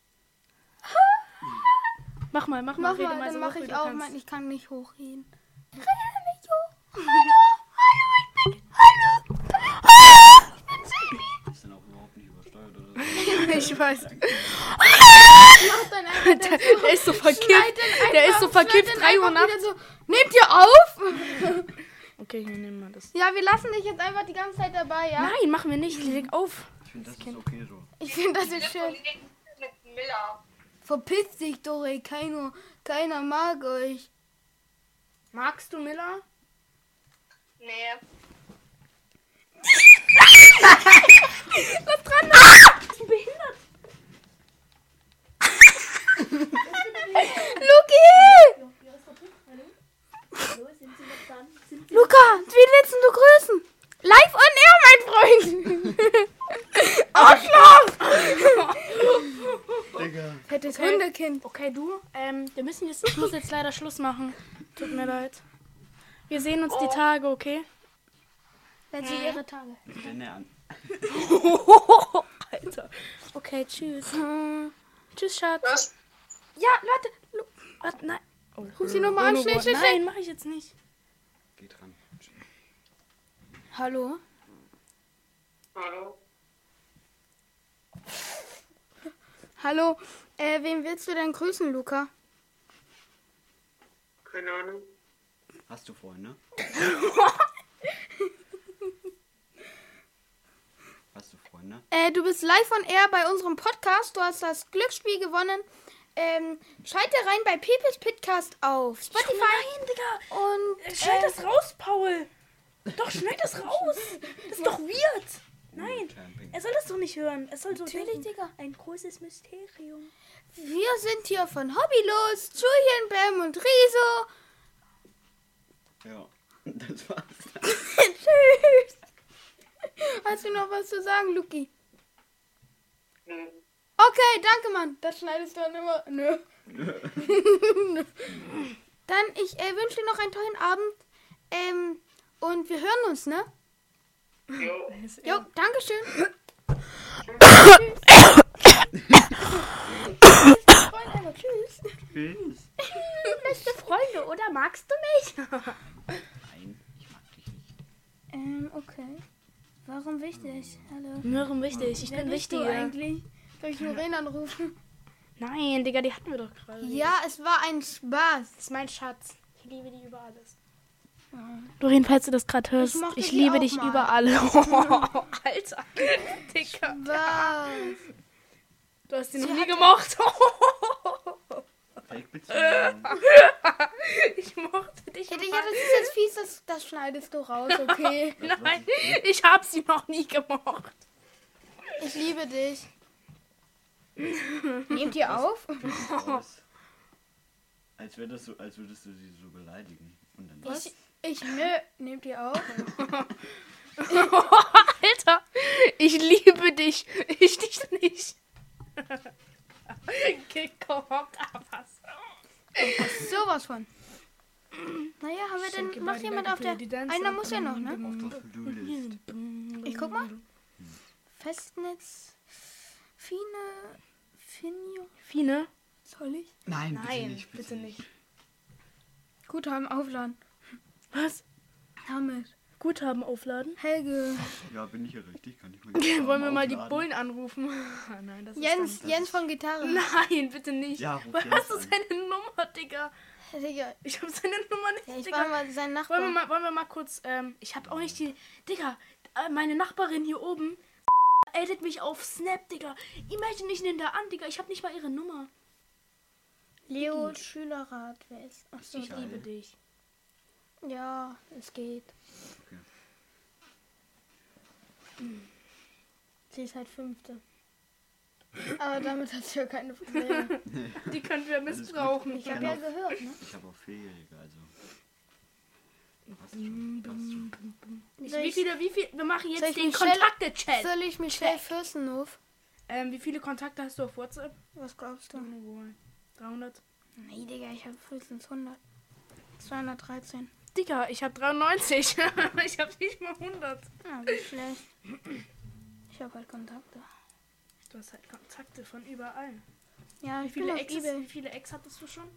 Speaker 1: *laughs* Mach mal, mach mal,
Speaker 2: Mach
Speaker 1: rede
Speaker 2: mal,
Speaker 1: mal
Speaker 2: dann
Speaker 1: so
Speaker 2: mach
Speaker 1: hoch, wie
Speaker 2: ich auch. ich kann nicht hochreden.
Speaker 3: Ist *laughs* dann auch überhaupt nicht übersteuert oder so? *laughs*
Speaker 1: Ich weiß. Der, ist so verkippt. Der ist so verkippt. 3 Uhr nachts.
Speaker 2: So, Nehmt ihr auf? *laughs*
Speaker 1: Okay, hier nehmen wir das.
Speaker 2: Ja, wir lassen dich jetzt einfach die ganze Zeit dabei, ja?
Speaker 1: Nein, machen wir nicht. Leg auf.
Speaker 3: Ich finde, das ist okay so.
Speaker 2: Ich finde das ist schön.
Speaker 5: Mit Miller.
Speaker 2: Verpiss dich doch, ey. Keiner, keiner mag euch.
Speaker 1: Magst du Miller?
Speaker 5: Nee. *laughs*
Speaker 2: Luki! Luca, wen willst du grüßen? Live on air, mein Freund! *laughs* Arschloch!
Speaker 3: Digga.
Speaker 2: Fettes
Speaker 1: Okay.
Speaker 2: Hundekind.
Speaker 1: Okay, du. Ähm, wir müssen jetzt. Ich muss jetzt leider Schluss machen. Tut mir leid. Wir sehen uns die Tage, okay?
Speaker 2: Wenn sie ihre Tage.
Speaker 3: Wenn er an. *laughs*
Speaker 1: Alter. Okay, tschüss. Tschüss, Schatz.
Speaker 5: Was?
Speaker 2: Ja, Leute. Lu
Speaker 1: Warte, nein. Oh,
Speaker 2: Ruf sie nochmal an. Schnell, schnell, schnell.
Speaker 1: Nein, mach ich jetzt nicht.
Speaker 3: Geht ran.
Speaker 2: Hallo?
Speaker 5: Hallo?
Speaker 2: Hallo. Äh, wen willst du denn grüßen, Luca?
Speaker 5: Keine Ahnung.
Speaker 3: Hast du Freunde? *laughs* *laughs* Freunde?
Speaker 2: Äh, du bist live on air bei unserem Podcast. Du hast das Glücksspiel gewonnen. Ähm, schalte rein bei People's Podcast auf Spotify.
Speaker 1: Nein, Digga.
Speaker 2: Und
Speaker 1: Schneid
Speaker 2: äh,
Speaker 1: das raus, Paul. Doch, schneid das raus. Das ist doch weird. Nein. Er soll das doch nicht hören. Er soll so
Speaker 2: Natürlich,
Speaker 1: denken.
Speaker 2: Digga.
Speaker 1: Ein großes Mysterium.
Speaker 2: wir sind hier von Hobbylos, Julian, Bam und Riso.
Speaker 3: Ja. *laughs* Das war's. *laughs*
Speaker 2: Tschüss. *laughs* Hast du noch was zu sagen, Luki?
Speaker 5: Hm.
Speaker 2: Okay, danke, Mann. Das schneidest du dann immer. Nö. *laughs* dann, ich äh, wünsche dir noch einen tollen Abend. Ähm, und wir hören uns, ne?
Speaker 5: Jo.
Speaker 2: Jo, danke schön. Tschüss.
Speaker 3: Tschüss.
Speaker 1: Beste Freunde, oder magst du mich?
Speaker 3: Nein, ich mag dich nicht.
Speaker 2: Ähm, okay. Warum wichtig? Hallo.
Speaker 1: Warum wichtig? Ich
Speaker 2: Wer
Speaker 1: bin wichtiger.
Speaker 2: eigentlich? Soll ich Lorraine anrufen?
Speaker 1: Nein, Digga, die hatten wir doch gerade.
Speaker 2: Ja, es war ein Spaß.
Speaker 1: Das ist mein Schatz. Ich liebe die über alles. Doreen, falls du das gerade hörst,
Speaker 2: Ich
Speaker 1: ich, liebe dich
Speaker 2: mal.
Speaker 1: über alle. *laughs* Alter. Digga.
Speaker 2: Was?
Speaker 1: Du hast sie noch nie gemocht. *laughs* Ich mochte dich.
Speaker 2: Ja, ja, das ist jetzt fies, das, das schneidest du raus, *laughs* okay?
Speaker 3: Was
Speaker 1: Nein,
Speaker 3: ich-
Speaker 1: hab sie noch nie gemocht.
Speaker 2: Ich liebe dich. Nehmt ihr auf?
Speaker 3: aus. *laughs* Als, das so, als würdest du sie so beleidigen. Und dann
Speaker 2: Ich, ich, nö, nehmt ihr auf? *laughs*
Speaker 1: Alter, ich liebe dich. Ich dich nicht. Gekocht, aber was?
Speaker 2: Sowas von. Naja, haben wir denn noch jemand auf der... Einer muss ja noch, ne? Ich guck mal. Festnetz... Fine... Finio...
Speaker 1: Fine?
Speaker 2: Soll ich?
Speaker 3: Nein, bitte
Speaker 1: Nein,
Speaker 3: nicht.
Speaker 1: bitte nicht.
Speaker 2: Guthaben aufladen.
Speaker 1: Was?
Speaker 2: Damit.
Speaker 1: Guthaben aufladen?
Speaker 2: Helge.
Speaker 3: Ja, bin ich ja richtig. Kann ich mal *laughs*
Speaker 1: Wollen wir mal die
Speaker 3: aufladen?
Speaker 1: Bullen anrufen? *laughs* Nein, das ist
Speaker 2: Jens,
Speaker 3: das
Speaker 2: Jens
Speaker 3: ist-
Speaker 2: von Gitarre.
Speaker 1: Nein, bitte nicht.
Speaker 3: Ja, ruf
Speaker 1: Woher hast du seine Nummer, Digga?
Speaker 2: Digga,
Speaker 1: Ich habe seine Nummer nicht,
Speaker 2: ja, ich
Speaker 1: Digga.
Speaker 2: war mal sein
Speaker 1: Wollen wir
Speaker 2: Nachbar.
Speaker 1: mal, wollen wir mal kurz, ähm, ich habe auch nicht die, Digga, äh, meine Nachbarin hier oben *laughs* addet mich auf Snap, Digga. Imagine, ich nehme da an, Digga, ich habe nicht mal ihre Nummer.
Speaker 2: Leo Schülerrat, wer ist? Achso,
Speaker 1: Ich liebe dich.
Speaker 2: Ja, es geht.
Speaker 3: Okay.
Speaker 2: Sie ist halt fünfte. Aber damit hat sie ja keine Probleme. *laughs*
Speaker 1: Die können wir missbrauchen.
Speaker 2: Ich habe ja gehört, ne?
Speaker 3: Ich habe auch Vierjährige, also. Passt schon, passt schon.
Speaker 1: Ich, wie
Speaker 2: ich-
Speaker 1: viele, wie viel, wir machen jetzt
Speaker 2: ich
Speaker 1: den Kontakte-Chat.
Speaker 2: Soll ich Michelle Fürstenhof?
Speaker 1: Ähm, wie viele Kontakte hast du auf WhatsApp?
Speaker 2: Was glaubst du?
Speaker 1: Ohne wohl. 300.
Speaker 2: Nee, Digga, ich habe höchstens 100. 213.
Speaker 1: Digga, ich habe 93. *laughs* ich habe nicht mal 100.
Speaker 2: Ah, wie schlecht. Ich habe halt Kontakte.
Speaker 1: Du hast halt Kontakte von überall.
Speaker 2: Ja,
Speaker 1: Wie
Speaker 2: ich bin
Speaker 1: viele,
Speaker 2: auf
Speaker 1: Exes,
Speaker 2: Ebay.
Speaker 1: wie viele Ex hattest du schon?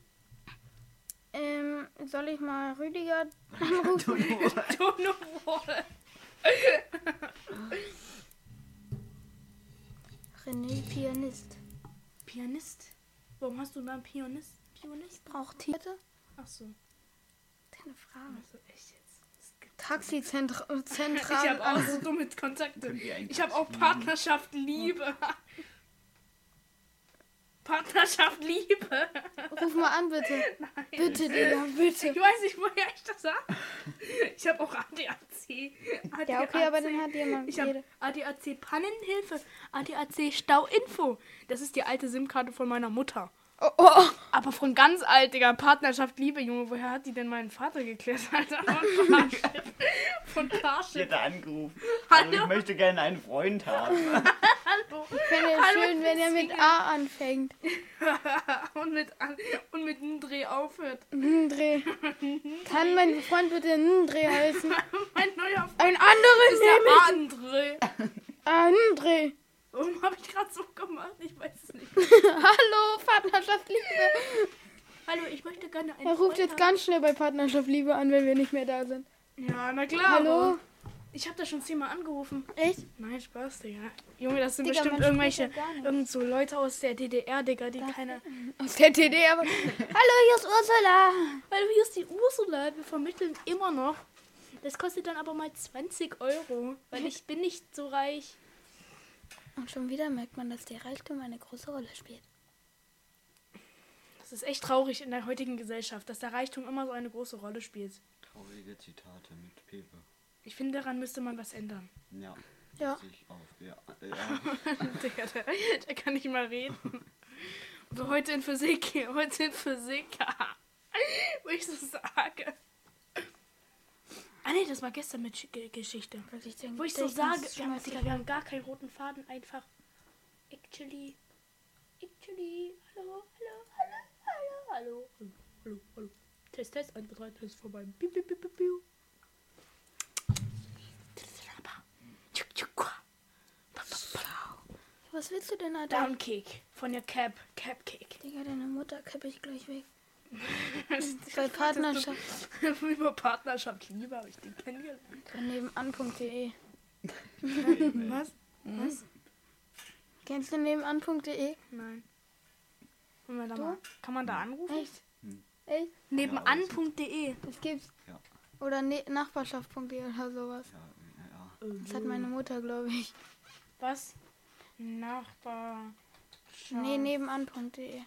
Speaker 2: Ähm, soll ich mal Rüdiger *laughs* anrufen?
Speaker 1: Nur *laughs* wohl.
Speaker 2: René Pianist.
Speaker 1: Pianist? Warum hast du da einen Pianist? Pianist?
Speaker 2: Braucht Tiete?
Speaker 1: Ach so.
Speaker 2: Keine Frage.
Speaker 1: Also echt jetzt. Das gibt-
Speaker 2: Taxizentrale. *laughs*
Speaker 1: Ich habe auch so dumme Kontakte. Ich habe auch Partnerschaft Liebe. *laughs* Partnerschaft Liebe.
Speaker 2: Ruf mal an, bitte. *laughs* Bitte, Digga, bitte.
Speaker 1: Ich weiß nicht, woher ich das habe. Ich habe auch ADAC. ADAC.
Speaker 2: Ja, okay, aber dann hat jemand
Speaker 1: Ich habe
Speaker 2: jede.
Speaker 1: ADAC Pannenhilfe. ADAC Stauinfo. Das ist die alte SIM-Karte von meiner Mutter.
Speaker 2: Oh, oh.
Speaker 1: Aber von ganz alt, Digga. Partnerschaft Liebe, Junge. Woher hat die denn meinen Vater geklärt, Alter? Von Parship. Von
Speaker 3: Ich hätte angerufen.
Speaker 1: Hallo?
Speaker 3: Also ich möchte gerne einen Freund haben.
Speaker 1: Hallo.
Speaker 2: Ich finde es
Speaker 1: Hallo,
Speaker 2: schön, wenn er mit A anfängt. *laughs*
Speaker 1: und mit, an- und mit einem Dreh aufhört.
Speaker 2: Ndre. Kann mein Freund bitte Ndre heißen? *laughs*
Speaker 1: Mein neuer Freund
Speaker 2: Ein anderes
Speaker 1: ist der André.
Speaker 2: ich.
Speaker 1: Warum habe ich gerade so gemacht? Ich weiß es nicht. *laughs*
Speaker 2: Hallo, Partnerschaft Liebe.
Speaker 1: Hallo, ich möchte gerne einen
Speaker 2: Er ruft
Speaker 1: Freund
Speaker 2: jetzt
Speaker 1: haben.
Speaker 2: ganz schnell bei Partnerschaft Liebe an, wenn wir nicht mehr da sind.
Speaker 1: Ja, na klar.
Speaker 2: Hallo?
Speaker 1: Ich habe da schon zehnmal angerufen.
Speaker 2: Echt?
Speaker 1: Nein, Spaß, Digga. Junge, das sind
Speaker 2: Digga,
Speaker 1: bestimmt irgendwelche, irgend so Leute aus der DDR, Digga, die keine...
Speaker 2: Aus der aber. *laughs* Hallo, hier ist Ursula.
Speaker 1: Hallo, hier ist die Ursula. Wir vermitteln immer noch. Das kostet dann aber mal 20 Euro, weil ich bin nicht so reich.
Speaker 2: Und schon wieder merkt man, dass der Reichtum eine große Rolle spielt.
Speaker 1: Das ist echt traurig in der heutigen Gesellschaft, dass der Reichtum immer so eine große Rolle spielt.
Speaker 3: Traurige Zitate mit Pepe.
Speaker 1: Ich finde, daran müsste man was ändern.
Speaker 3: Ja.
Speaker 2: Ja.
Speaker 3: Ja. ja. *laughs*
Speaker 1: Digga, der, der kann nicht mal reden. So heute in Physik, *laughs* heute in Physik. *laughs* Wo ich so sage. Ah nee, das war gestern mit Ge- Geschichte.
Speaker 2: Was ich denke,
Speaker 1: Wo ich so sage, wir haben, Digga, wir haben gar keinen roten Faden, einfach. Actually. Actually. Hallo, hallo, hallo, hallo, hallo. Hallo, hallo, hallo. Test, Test, 1, 2, 3, Test vorbei. Piu, piu, piu, piu, piu.
Speaker 2: Was willst du denn, Alter?
Speaker 1: Downcake von der Cap. Cap Cake.
Speaker 2: Digga, deine Mutter kippe ich gleich weg. Bei Partnerschaft. *laughs*
Speaker 1: Über Partnerschaft Liebe habe ich den kennengelernt.
Speaker 2: Nebenan.de.
Speaker 1: Was? Was?
Speaker 2: Kennst du nebenan.de?
Speaker 1: Nein. Wollen wir da
Speaker 2: Du?
Speaker 1: mal, kann man da anrufen?
Speaker 2: Echt? Echt?
Speaker 1: Nebenan.de.
Speaker 2: Das gibt's.
Speaker 3: Ja.
Speaker 2: Oder ne Nachbarschaft.de oder sowas.
Speaker 3: Ja, ja.
Speaker 2: Das hat meine Mutter, glaube ich.
Speaker 1: Was? Nachbar.
Speaker 2: Nee, nebenan.de.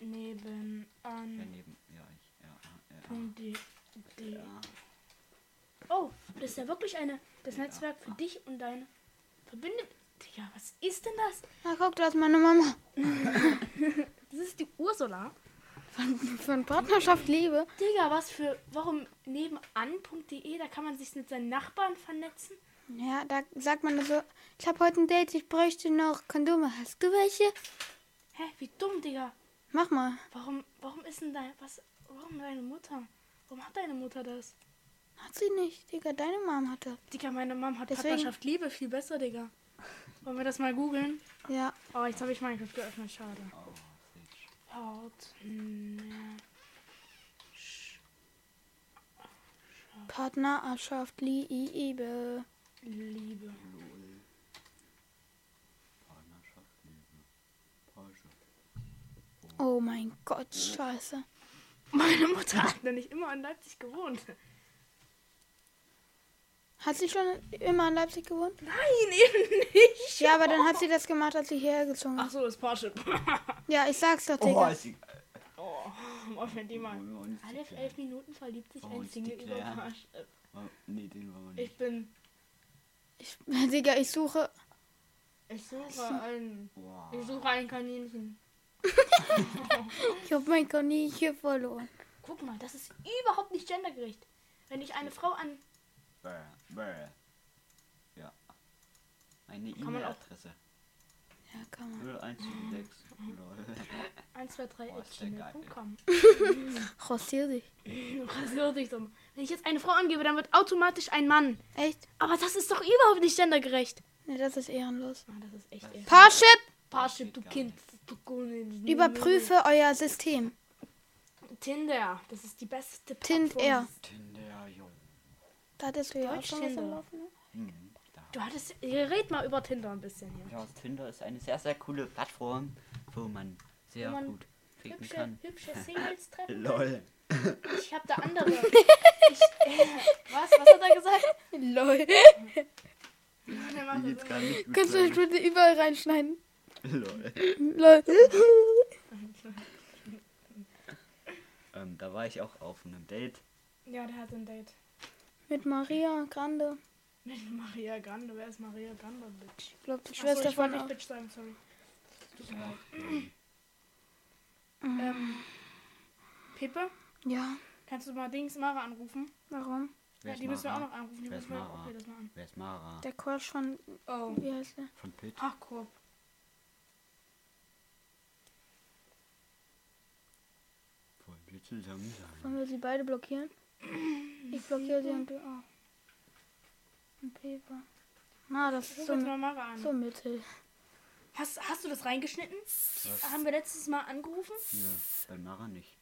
Speaker 1: nebenan.
Speaker 3: Ja, neben. Ja, ich. Ja, ja, ja.
Speaker 1: Oh, das ist ja wirklich eine, das Netzwerk für dich und deine verbindet. Digga, was ist denn das?
Speaker 2: Na guck, da ist meine Mama. *laughs*
Speaker 1: Das ist die Ursula.
Speaker 2: Von Partnerschaft Liebe.
Speaker 1: Digga, was für. Warum nebenan.de? Da kann man sich mit seinen Nachbarn vernetzen.
Speaker 2: Ja, da sagt man so, ich habe heute ein Date, ich bräuchte noch Kondome. Hast du welche?
Speaker 1: Hä, wie dumm, Digga.
Speaker 2: Mach mal.
Speaker 1: Warum, warum ist denn dein. Was. Warum deine Mutter? Warum hat deine Mutter das?
Speaker 2: Hat sie nicht, Digga. Deine Mom hat das.
Speaker 1: Digga, meine Mom hat
Speaker 2: Deswegen-
Speaker 1: Partnerschaft Liebe viel besser, Digga. Wollen wir das mal googeln?
Speaker 2: Ja.
Speaker 1: Oh, jetzt habe ich Minecraft geöffnet, schade.
Speaker 3: Oh.
Speaker 1: Partner.
Speaker 2: Partnerschaft Liebe.
Speaker 1: Liebe.
Speaker 3: Lol. Partnerschaft, Liebe. Porsche.
Speaker 2: Oh mein Gott, scheiße.
Speaker 1: Meine Mutter hat nämlich immer in Leipzig gewohnt.
Speaker 2: Hat sie schon immer in Leipzig gewohnt?
Speaker 1: Nein, eben nicht.
Speaker 2: Ja, aber dann hat sie das gemacht, als sie hierher gezogen
Speaker 1: Ach
Speaker 2: ist.
Speaker 1: so, das Porsche. *laughs*
Speaker 2: Ja, ich sag's doch,
Speaker 3: Oh,
Speaker 2: Digga.
Speaker 3: ist die.
Speaker 1: Oh, Moment, die mal. Alle
Speaker 3: die
Speaker 1: elf Minuten verliebt sich
Speaker 3: Oh,
Speaker 1: ein Single über. Porsche.
Speaker 3: Oh, nee, den wollen wir nicht.
Speaker 1: Ich bin.
Speaker 2: Ich, *laughs* Digga, ich suche.
Speaker 1: Ich suche ein.
Speaker 3: Wow.
Speaker 1: Ich suche ein Kaninchen. *laughs*
Speaker 2: Ich hab mein Kaninchen verloren.
Speaker 1: Guck mal, das ist überhaupt nicht gendergerecht. Wenn ich eine Frau an.
Speaker 3: Bäh, bäh. Ja. Eine E-Mail-Adresse.
Speaker 2: Ja, kann man.
Speaker 3: 0176. Lol.
Speaker 1: 1, 2, 3,
Speaker 3: Boah, ist der geil.
Speaker 1: gmail.com. *laughs*
Speaker 2: Rasier dich.
Speaker 1: Rasier dich doch mal. Wenn ich jetzt eine Frau angebe, dann wird automatisch ein Mann.
Speaker 2: Echt?
Speaker 1: Aber das ist doch überhaupt nicht gendergerecht.
Speaker 2: Ne, das ist ehrenlos.
Speaker 1: Ah, das ist echt eher.
Speaker 2: Parship!
Speaker 1: Parship, du Kind.
Speaker 2: Überprüfe euer System.
Speaker 1: Tinder. Das ist die beste
Speaker 2: Tinder.
Speaker 1: Plattform.
Speaker 3: Tinder, jo.
Speaker 2: Da hattest du ja auch schon was
Speaker 1: Tinder.
Speaker 2: am Laufen. ne?
Speaker 3: Hm.
Speaker 1: Du hattest. Red mal über Tinder ein bisschen hier.
Speaker 3: Ja, Tinder ist eine sehr, sehr coole Plattform, wo man sehr
Speaker 1: Wo man
Speaker 3: gut ficken
Speaker 1: Hübsche,
Speaker 3: kann.
Speaker 1: hübsche Singles *laughs* treffen.
Speaker 3: Lol.
Speaker 1: Ich hab da andere. *laughs* Ich, äh, was? Was hat er gesagt?
Speaker 2: Lol. Kannst du das bitte überall reinschneiden?
Speaker 3: Lol.
Speaker 2: Lol.
Speaker 3: Ähm, da war ich auch auf einem Date.
Speaker 1: Ja, der hat ein Date.
Speaker 2: Mit Maria Grande.
Speaker 1: Mit Maria Grande. Wer ist Maria Grande, Bitch?
Speaker 2: Ich glaube, die Schwester
Speaker 1: ich wollte
Speaker 2: von.
Speaker 1: nicht Bitch sagen, sorry.
Speaker 2: Mhm.
Speaker 1: Ähm, Pepe,
Speaker 2: Ja,
Speaker 1: kannst du mal Dings Mara anrufen?
Speaker 2: warum?
Speaker 1: Ja, die müssen wir auch noch anrufen. Die
Speaker 3: Wer
Speaker 1: müssen
Speaker 3: ist
Speaker 1: wir auch
Speaker 3: Mara?
Speaker 1: Mal an.
Speaker 3: Wer ist Mara?
Speaker 2: Der Crush von.
Speaker 1: Oh.
Speaker 2: Wie heißt der?
Speaker 3: Von Pitt.
Speaker 1: Hachkorb.
Speaker 3: Wollen wir zusammen sein?
Speaker 2: Wollen wir sie beide blockieren? Ich blockiere sie und du auch. Und Pepe. Na, das ist
Speaker 1: Ruf
Speaker 2: so, so mittel.
Speaker 1: Hast, hast du das reingeschnitten?
Speaker 3: Was?
Speaker 1: Haben wir letztes Mal angerufen?
Speaker 3: Nö, bei Mara nicht.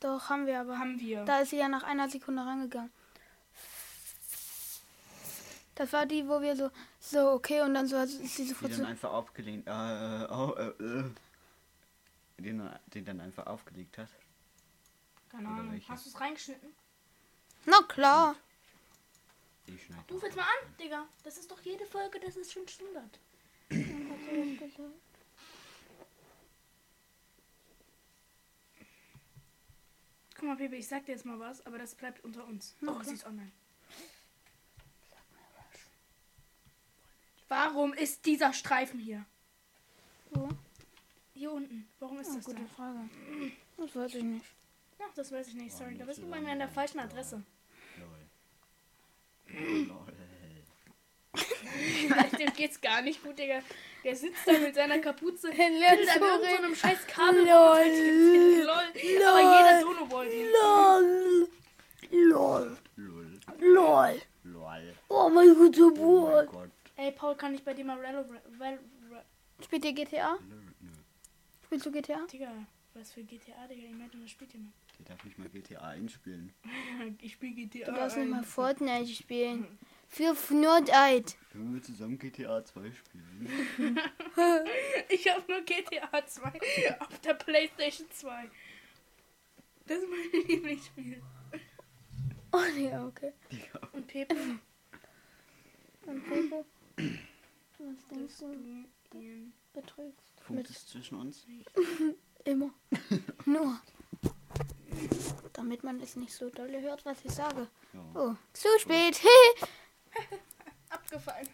Speaker 2: Doch, haben wir aber.
Speaker 1: Haben wir.
Speaker 2: Da ist sie ja nach einer Sekunde rangegangen. Das war die, wo wir so, so, okay, und dann so hat sie
Speaker 3: Die
Speaker 2: sofort
Speaker 3: dann
Speaker 2: so.
Speaker 3: einfach aufgelegt. Äh, äh, oh, äh, äh. Den, den dann einfach aufgelegt hat.
Speaker 1: Keine Ahnung. Hast du es reingeschnitten?
Speaker 2: Na klar.
Speaker 3: Ich schneide.
Speaker 1: Ruf jetzt mal an, Digga. Das ist doch jede Folge, das ist schon Standard. Guck mal, Pepe, ich sag dir jetzt mal was, aber das bleibt unter uns. Oh, sie ist online. Warum ist dieser Streifen hier?
Speaker 2: Wo?
Speaker 1: Hier unten. Warum ist
Speaker 2: Oh,
Speaker 1: das da?
Speaker 2: gute Frage. Das weiß ich nicht.
Speaker 1: Ja, das weiß ich nicht. Sorry, da bist du bei mir an der falschen Adresse.
Speaker 3: Lol. *laughs* Lol.
Speaker 1: Dem geht's gar nicht gut, Digga. Der sitzt da mit seiner Kapuze. Irgendeinem so einem scheiß Kabel.
Speaker 2: Lol.
Speaker 1: Lol. Aber jeder Dono wollte ihn.
Speaker 2: Lol. Lol.
Speaker 3: Lol.
Speaker 2: Lol.
Speaker 3: Lol.
Speaker 2: Oh mein Gott, so
Speaker 3: Oh. Gott.
Speaker 1: Ey, Paul, kann ich bei dir mal. Rallo...
Speaker 2: Spielt ihr GTA?
Speaker 3: Nö, nö.
Speaker 2: Spielst du GTA?
Speaker 1: Digga, was für GTA, Digga? Imagine, das spielt jemand.
Speaker 3: Der darf nicht mal GTA einspielen. *laughs*
Speaker 1: Ich spiel GTA.
Speaker 2: Du darfst nicht mal. Fortnite *laughs* spielen. Für Fortnite.
Speaker 3: Können wir zusammen GTA 2 spielen? *laughs*
Speaker 1: Ich hab nur GTA 2 auf der Playstation 2. Das ist mein Lieblingsspiel.
Speaker 2: Oh, ja, okay.
Speaker 3: Digga.
Speaker 1: Und Pepe,
Speaker 2: Und Pepe? *clears throat* Was denkst du?
Speaker 1: du ihn...
Speaker 2: Betrügst.
Speaker 3: Funkt es zwischen uns?
Speaker 2: Immer. Nur. Damit man es nicht so dolle hört, was ich sage.
Speaker 3: Ja.
Speaker 2: Oh, zu spät. *laughs*
Speaker 1: Abgefallen.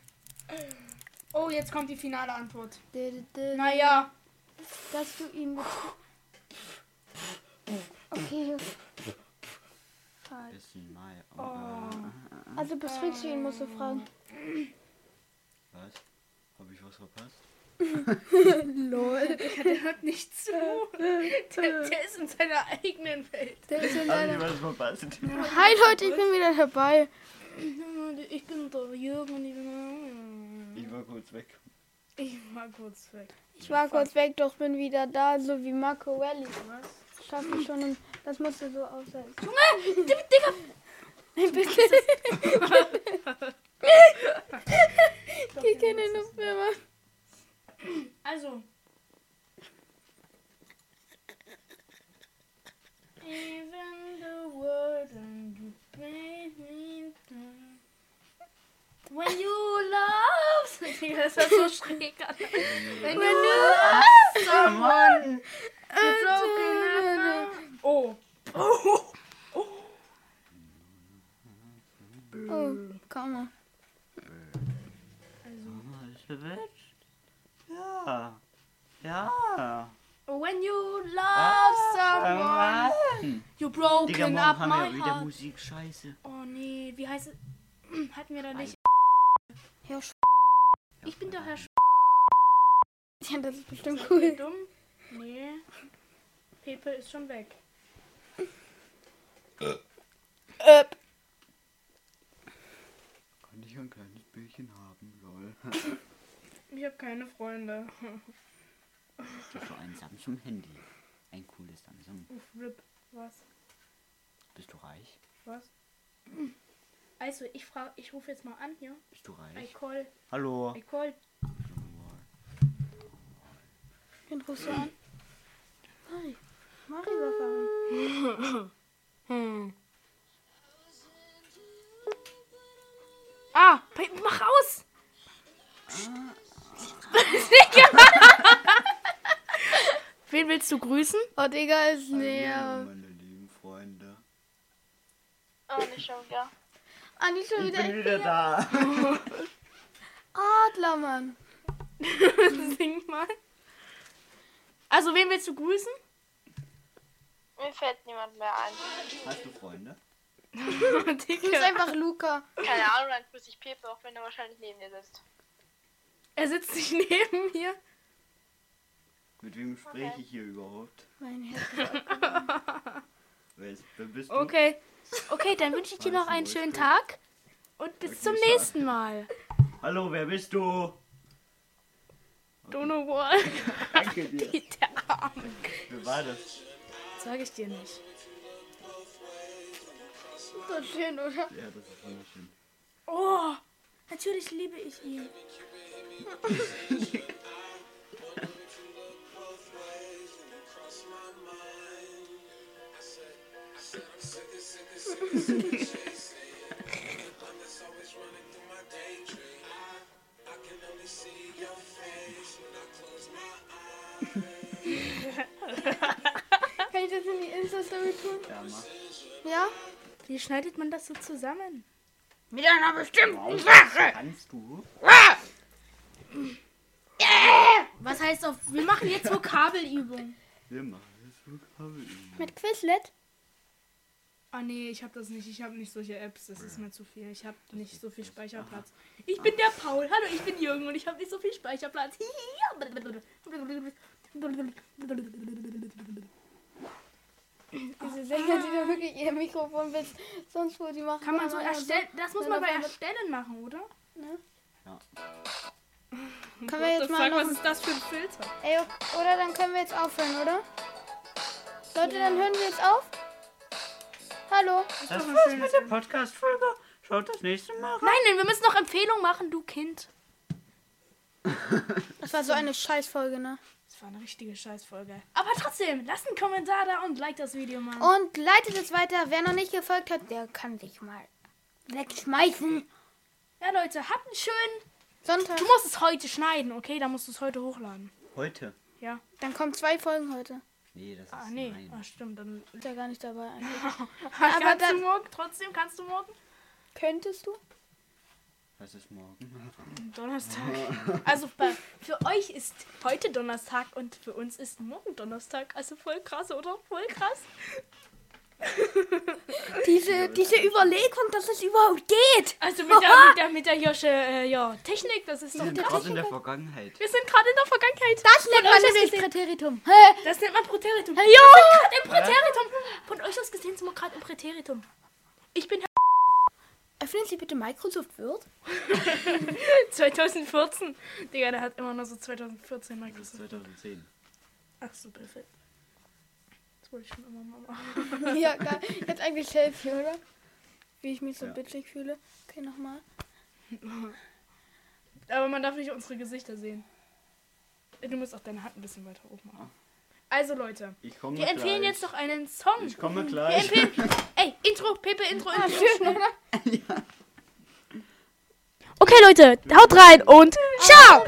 Speaker 1: Oh, jetzt kommt die finale Antwort.
Speaker 2: Naja.
Speaker 1: Naja.
Speaker 2: Dass du ihn. Okay.
Speaker 1: Oh.
Speaker 2: Also betrügst du ihn, musst du fragen.
Speaker 3: Was? Habe ich was verpasst? *laughs*
Speaker 2: Lol.
Speaker 1: Der hört nicht zu. Der, der ist in seiner eigenen Welt.
Speaker 2: Der ist in
Speaker 3: verpasst?
Speaker 2: Hi Leute, ich bin wieder dabei.
Speaker 1: Ich bin der Jürgen und ich bin.
Speaker 3: Ich war kurz weg.
Speaker 1: Ich war kurz weg.
Speaker 2: Ich war kurz weg, doch bin wieder da, so wie Marco Rally.
Speaker 1: Was?
Speaker 2: Schaffe ich schon. Und das musste so aushalten.
Speaker 1: Digga!
Speaker 2: Nein, bitte. Die kennen nur Firma.
Speaker 1: Also. Even the world and you made me down. When you love. *laughs* Das war so schräg. When you love someone. It's broken up. Oh. Oh.
Speaker 2: Oh, komm mal.
Speaker 3: Ja. Ja.
Speaker 1: When you love someone.
Speaker 3: Hm.
Speaker 1: You
Speaker 3: Digga,
Speaker 1: broken
Speaker 3: morgen
Speaker 1: up
Speaker 3: haben
Speaker 1: my
Speaker 3: wir wieder
Speaker 1: heart.
Speaker 3: Musik. Scheiße.
Speaker 1: Oh nee, wie heißt es? *clears throat* Hatten wir da nicht.
Speaker 2: Herr Sch
Speaker 1: Ich bin der Herr Sch *laughs*
Speaker 2: ja, das ist bestimmt
Speaker 1: Seid
Speaker 2: cool.
Speaker 1: dumm? Nee. Pepe ist schon weg.
Speaker 2: Äh,
Speaker 3: Kann ich ein kleines Bildchen haben, lol. *laughs*
Speaker 1: Ich habe keine Freunde.
Speaker 3: Ich habe so ein Samsung-Handy. Ein cooles Samsung.
Speaker 1: Uff, RIP. Was?
Speaker 3: Bist du reich?
Speaker 1: Was? Also, ich frage, ich rufe jetzt mal an hier.
Speaker 3: Bist du
Speaker 1: I
Speaker 3: reich?
Speaker 1: call,
Speaker 3: Hallo.
Speaker 1: I call.
Speaker 2: wen rufst du an? Mari. Mari überfahren. *laughs*
Speaker 1: Hm. Ah, mach raus! Wen willst du grüßen?
Speaker 2: Oh, Digga, ist näher.
Speaker 3: meine lieben Freunde.
Speaker 5: Oh, nicht schon wieder.
Speaker 2: Ah, nicht schon
Speaker 3: Ich
Speaker 2: wieder.
Speaker 3: bin wieder da. *laughs*
Speaker 2: Adler, Mann. *laughs*
Speaker 1: Sing mal. Also, wen willst du grüßen?
Speaker 5: Mir fällt niemand mehr ein.
Speaker 3: Hast du Freunde? *laughs*
Speaker 2: Du bist einfach Luca.
Speaker 5: Keine Ahnung, dann grüße ich Pepe, auch wenn er wahrscheinlich neben dir sitzt.
Speaker 1: Er sitzt nicht *laughs* neben mir.
Speaker 3: Mit wem spreche ich hier überhaupt?
Speaker 2: Mein Herz.
Speaker 3: Wer, ist, bist du?
Speaker 1: Okay. Okay, dann wünsche ich dir noch einen schönen Tag. Und bis zum nächsten Mal.
Speaker 3: Hallo, wer bist du?
Speaker 1: Don't know what.
Speaker 3: Danke dir. *laughs*
Speaker 1: Der Arme.
Speaker 3: Wer war das?
Speaker 1: Sag ich dir nicht.
Speaker 2: So schön, oder?
Speaker 3: Ja, das ist wunderschön.
Speaker 1: Oh, natürlich liebe ich ihn.
Speaker 2: Kann ich das in die Insta-Story tun?
Speaker 3: Ja, mach.
Speaker 2: Ja?
Speaker 1: Wie schneidet man das so zusammen?
Speaker 2: Mit einer bestimmten
Speaker 3: Kannst du?
Speaker 1: Was heißt auf. Wir machen jetzt Vokabelübung.
Speaker 3: Wir machen das Vokabelübung.
Speaker 2: Mit Quizlet?
Speaker 1: Ah nee, ich habe das nicht. Ich habe nicht solche Apps. Das ist mir zu viel. Ich habe nicht so viel Speicherplatz. Ich bin der Paul. Hallo, ich bin Jürgen und ich habe nicht so viel Speicherplatz.
Speaker 2: Diese Sänger, die da wirklich ihr Mikrofon bis sonst wo die machen.
Speaker 1: Kann man so erstellen? Das muss man bei Erstellen machen, oder?
Speaker 3: Ja.
Speaker 2: Können wir jetzt mal
Speaker 1: Sag,
Speaker 2: noch.
Speaker 1: was ist das für ein Filter?
Speaker 2: Ey, oder dann können wir jetzt aufhören, oder? Leute, dann hören wir jetzt auf. Hallo.
Speaker 3: Das war's mit der Podcast-Folge. Schaut das nächste Mal rein.
Speaker 1: Nein, nein, wir müssen noch Empfehlungen machen, du Kind. *laughs*
Speaker 2: Das war so eine Scheißfolge, ne?
Speaker 1: Das war eine richtige Scheißfolge. Aber trotzdem, lasst einen Kommentar da und like das Video mal.
Speaker 2: Und leitet es weiter. Wer noch nicht gefolgt hat, der kann sich mal wegschmeißen.
Speaker 1: Ja, Leute, habt einen schönen.
Speaker 2: Sonntag.
Speaker 1: Du musst es heute schneiden, okay? Dann musst du es heute hochladen.
Speaker 3: Heute.
Speaker 1: Ja.
Speaker 2: Dann kommen zwei Folgen heute.
Speaker 3: Nee, das ist
Speaker 1: Ah, nee.
Speaker 3: nein.
Speaker 1: Ah, stimmt. Dann
Speaker 2: Ist ja gar nicht dabei. eigentlich. *laughs*
Speaker 1: kannst du
Speaker 2: dann-
Speaker 1: morgen. Trotzdem kannst du morgen.
Speaker 2: Könntest du?
Speaker 3: Was ist morgen? *laughs*
Speaker 1: Donnerstag. Also bei, für euch ist heute Donnerstag und für uns ist morgen Donnerstag. Also voll krass, oder? Voll krass.
Speaker 2: Diese, diese Überlegung, dass es überhaupt geht.
Speaker 1: Also mit der, mit der, mit der Hirsche, äh, ja, Technik, das ist
Speaker 3: Wir
Speaker 1: doch
Speaker 3: sind
Speaker 1: krass.
Speaker 3: gerade in der Vergangenheit.
Speaker 1: Wir sind gerade in der Vergangenheit.
Speaker 2: Das nennt man nämlich Präteritum. Hä?
Speaker 1: Das nennt man Präteritum.
Speaker 2: Ja!
Speaker 1: Wir sind gerade im Präteritum. Von euch aus gesehen sind wir gerade im Präteritum. Ich bin
Speaker 2: Öffnen Sie bitte Microsoft Word. *laughs*
Speaker 1: 2014. Digga, der hat immer noch so 2014
Speaker 3: Das ist
Speaker 1: Microsoft.
Speaker 3: 2010.
Speaker 1: Ach so, perfekt. Wollte ich schon immer mal machen. *laughs*
Speaker 2: ja, geil. Jetzt eigentlich Selfie, oder? Wie ich mich so
Speaker 3: Ja.
Speaker 2: bitchig fühle. Okay, nochmal. *laughs*
Speaker 1: Aber man darf nicht unsere Gesichter sehen. Du musst auch deine Hand ein bisschen weiter hoch machen. Also Leute, wir empfehlen
Speaker 3: gleich.
Speaker 1: jetzt noch einen Song.
Speaker 3: Ich komme
Speaker 1: Wir
Speaker 3: gleich.
Speaker 1: empfehlen. *laughs* Ey, Intro, Pepe, Intro,
Speaker 2: Ah,
Speaker 1: Intro.
Speaker 2: schön, oder?
Speaker 1: Okay, Leute, haut rein und ciao!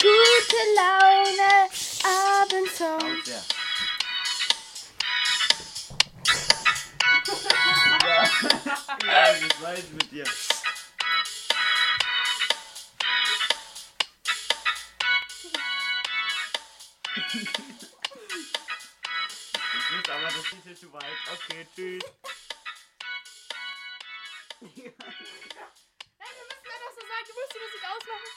Speaker 2: Gute Laune, Abendsong.
Speaker 3: Ja. Ja, ich weiß mit dir. Ich wusste aber, das ist jetzt zu weit. Okay, tschüss.
Speaker 1: Nein, wir müssen einfach so sagen, du musst die Musik ausmachen.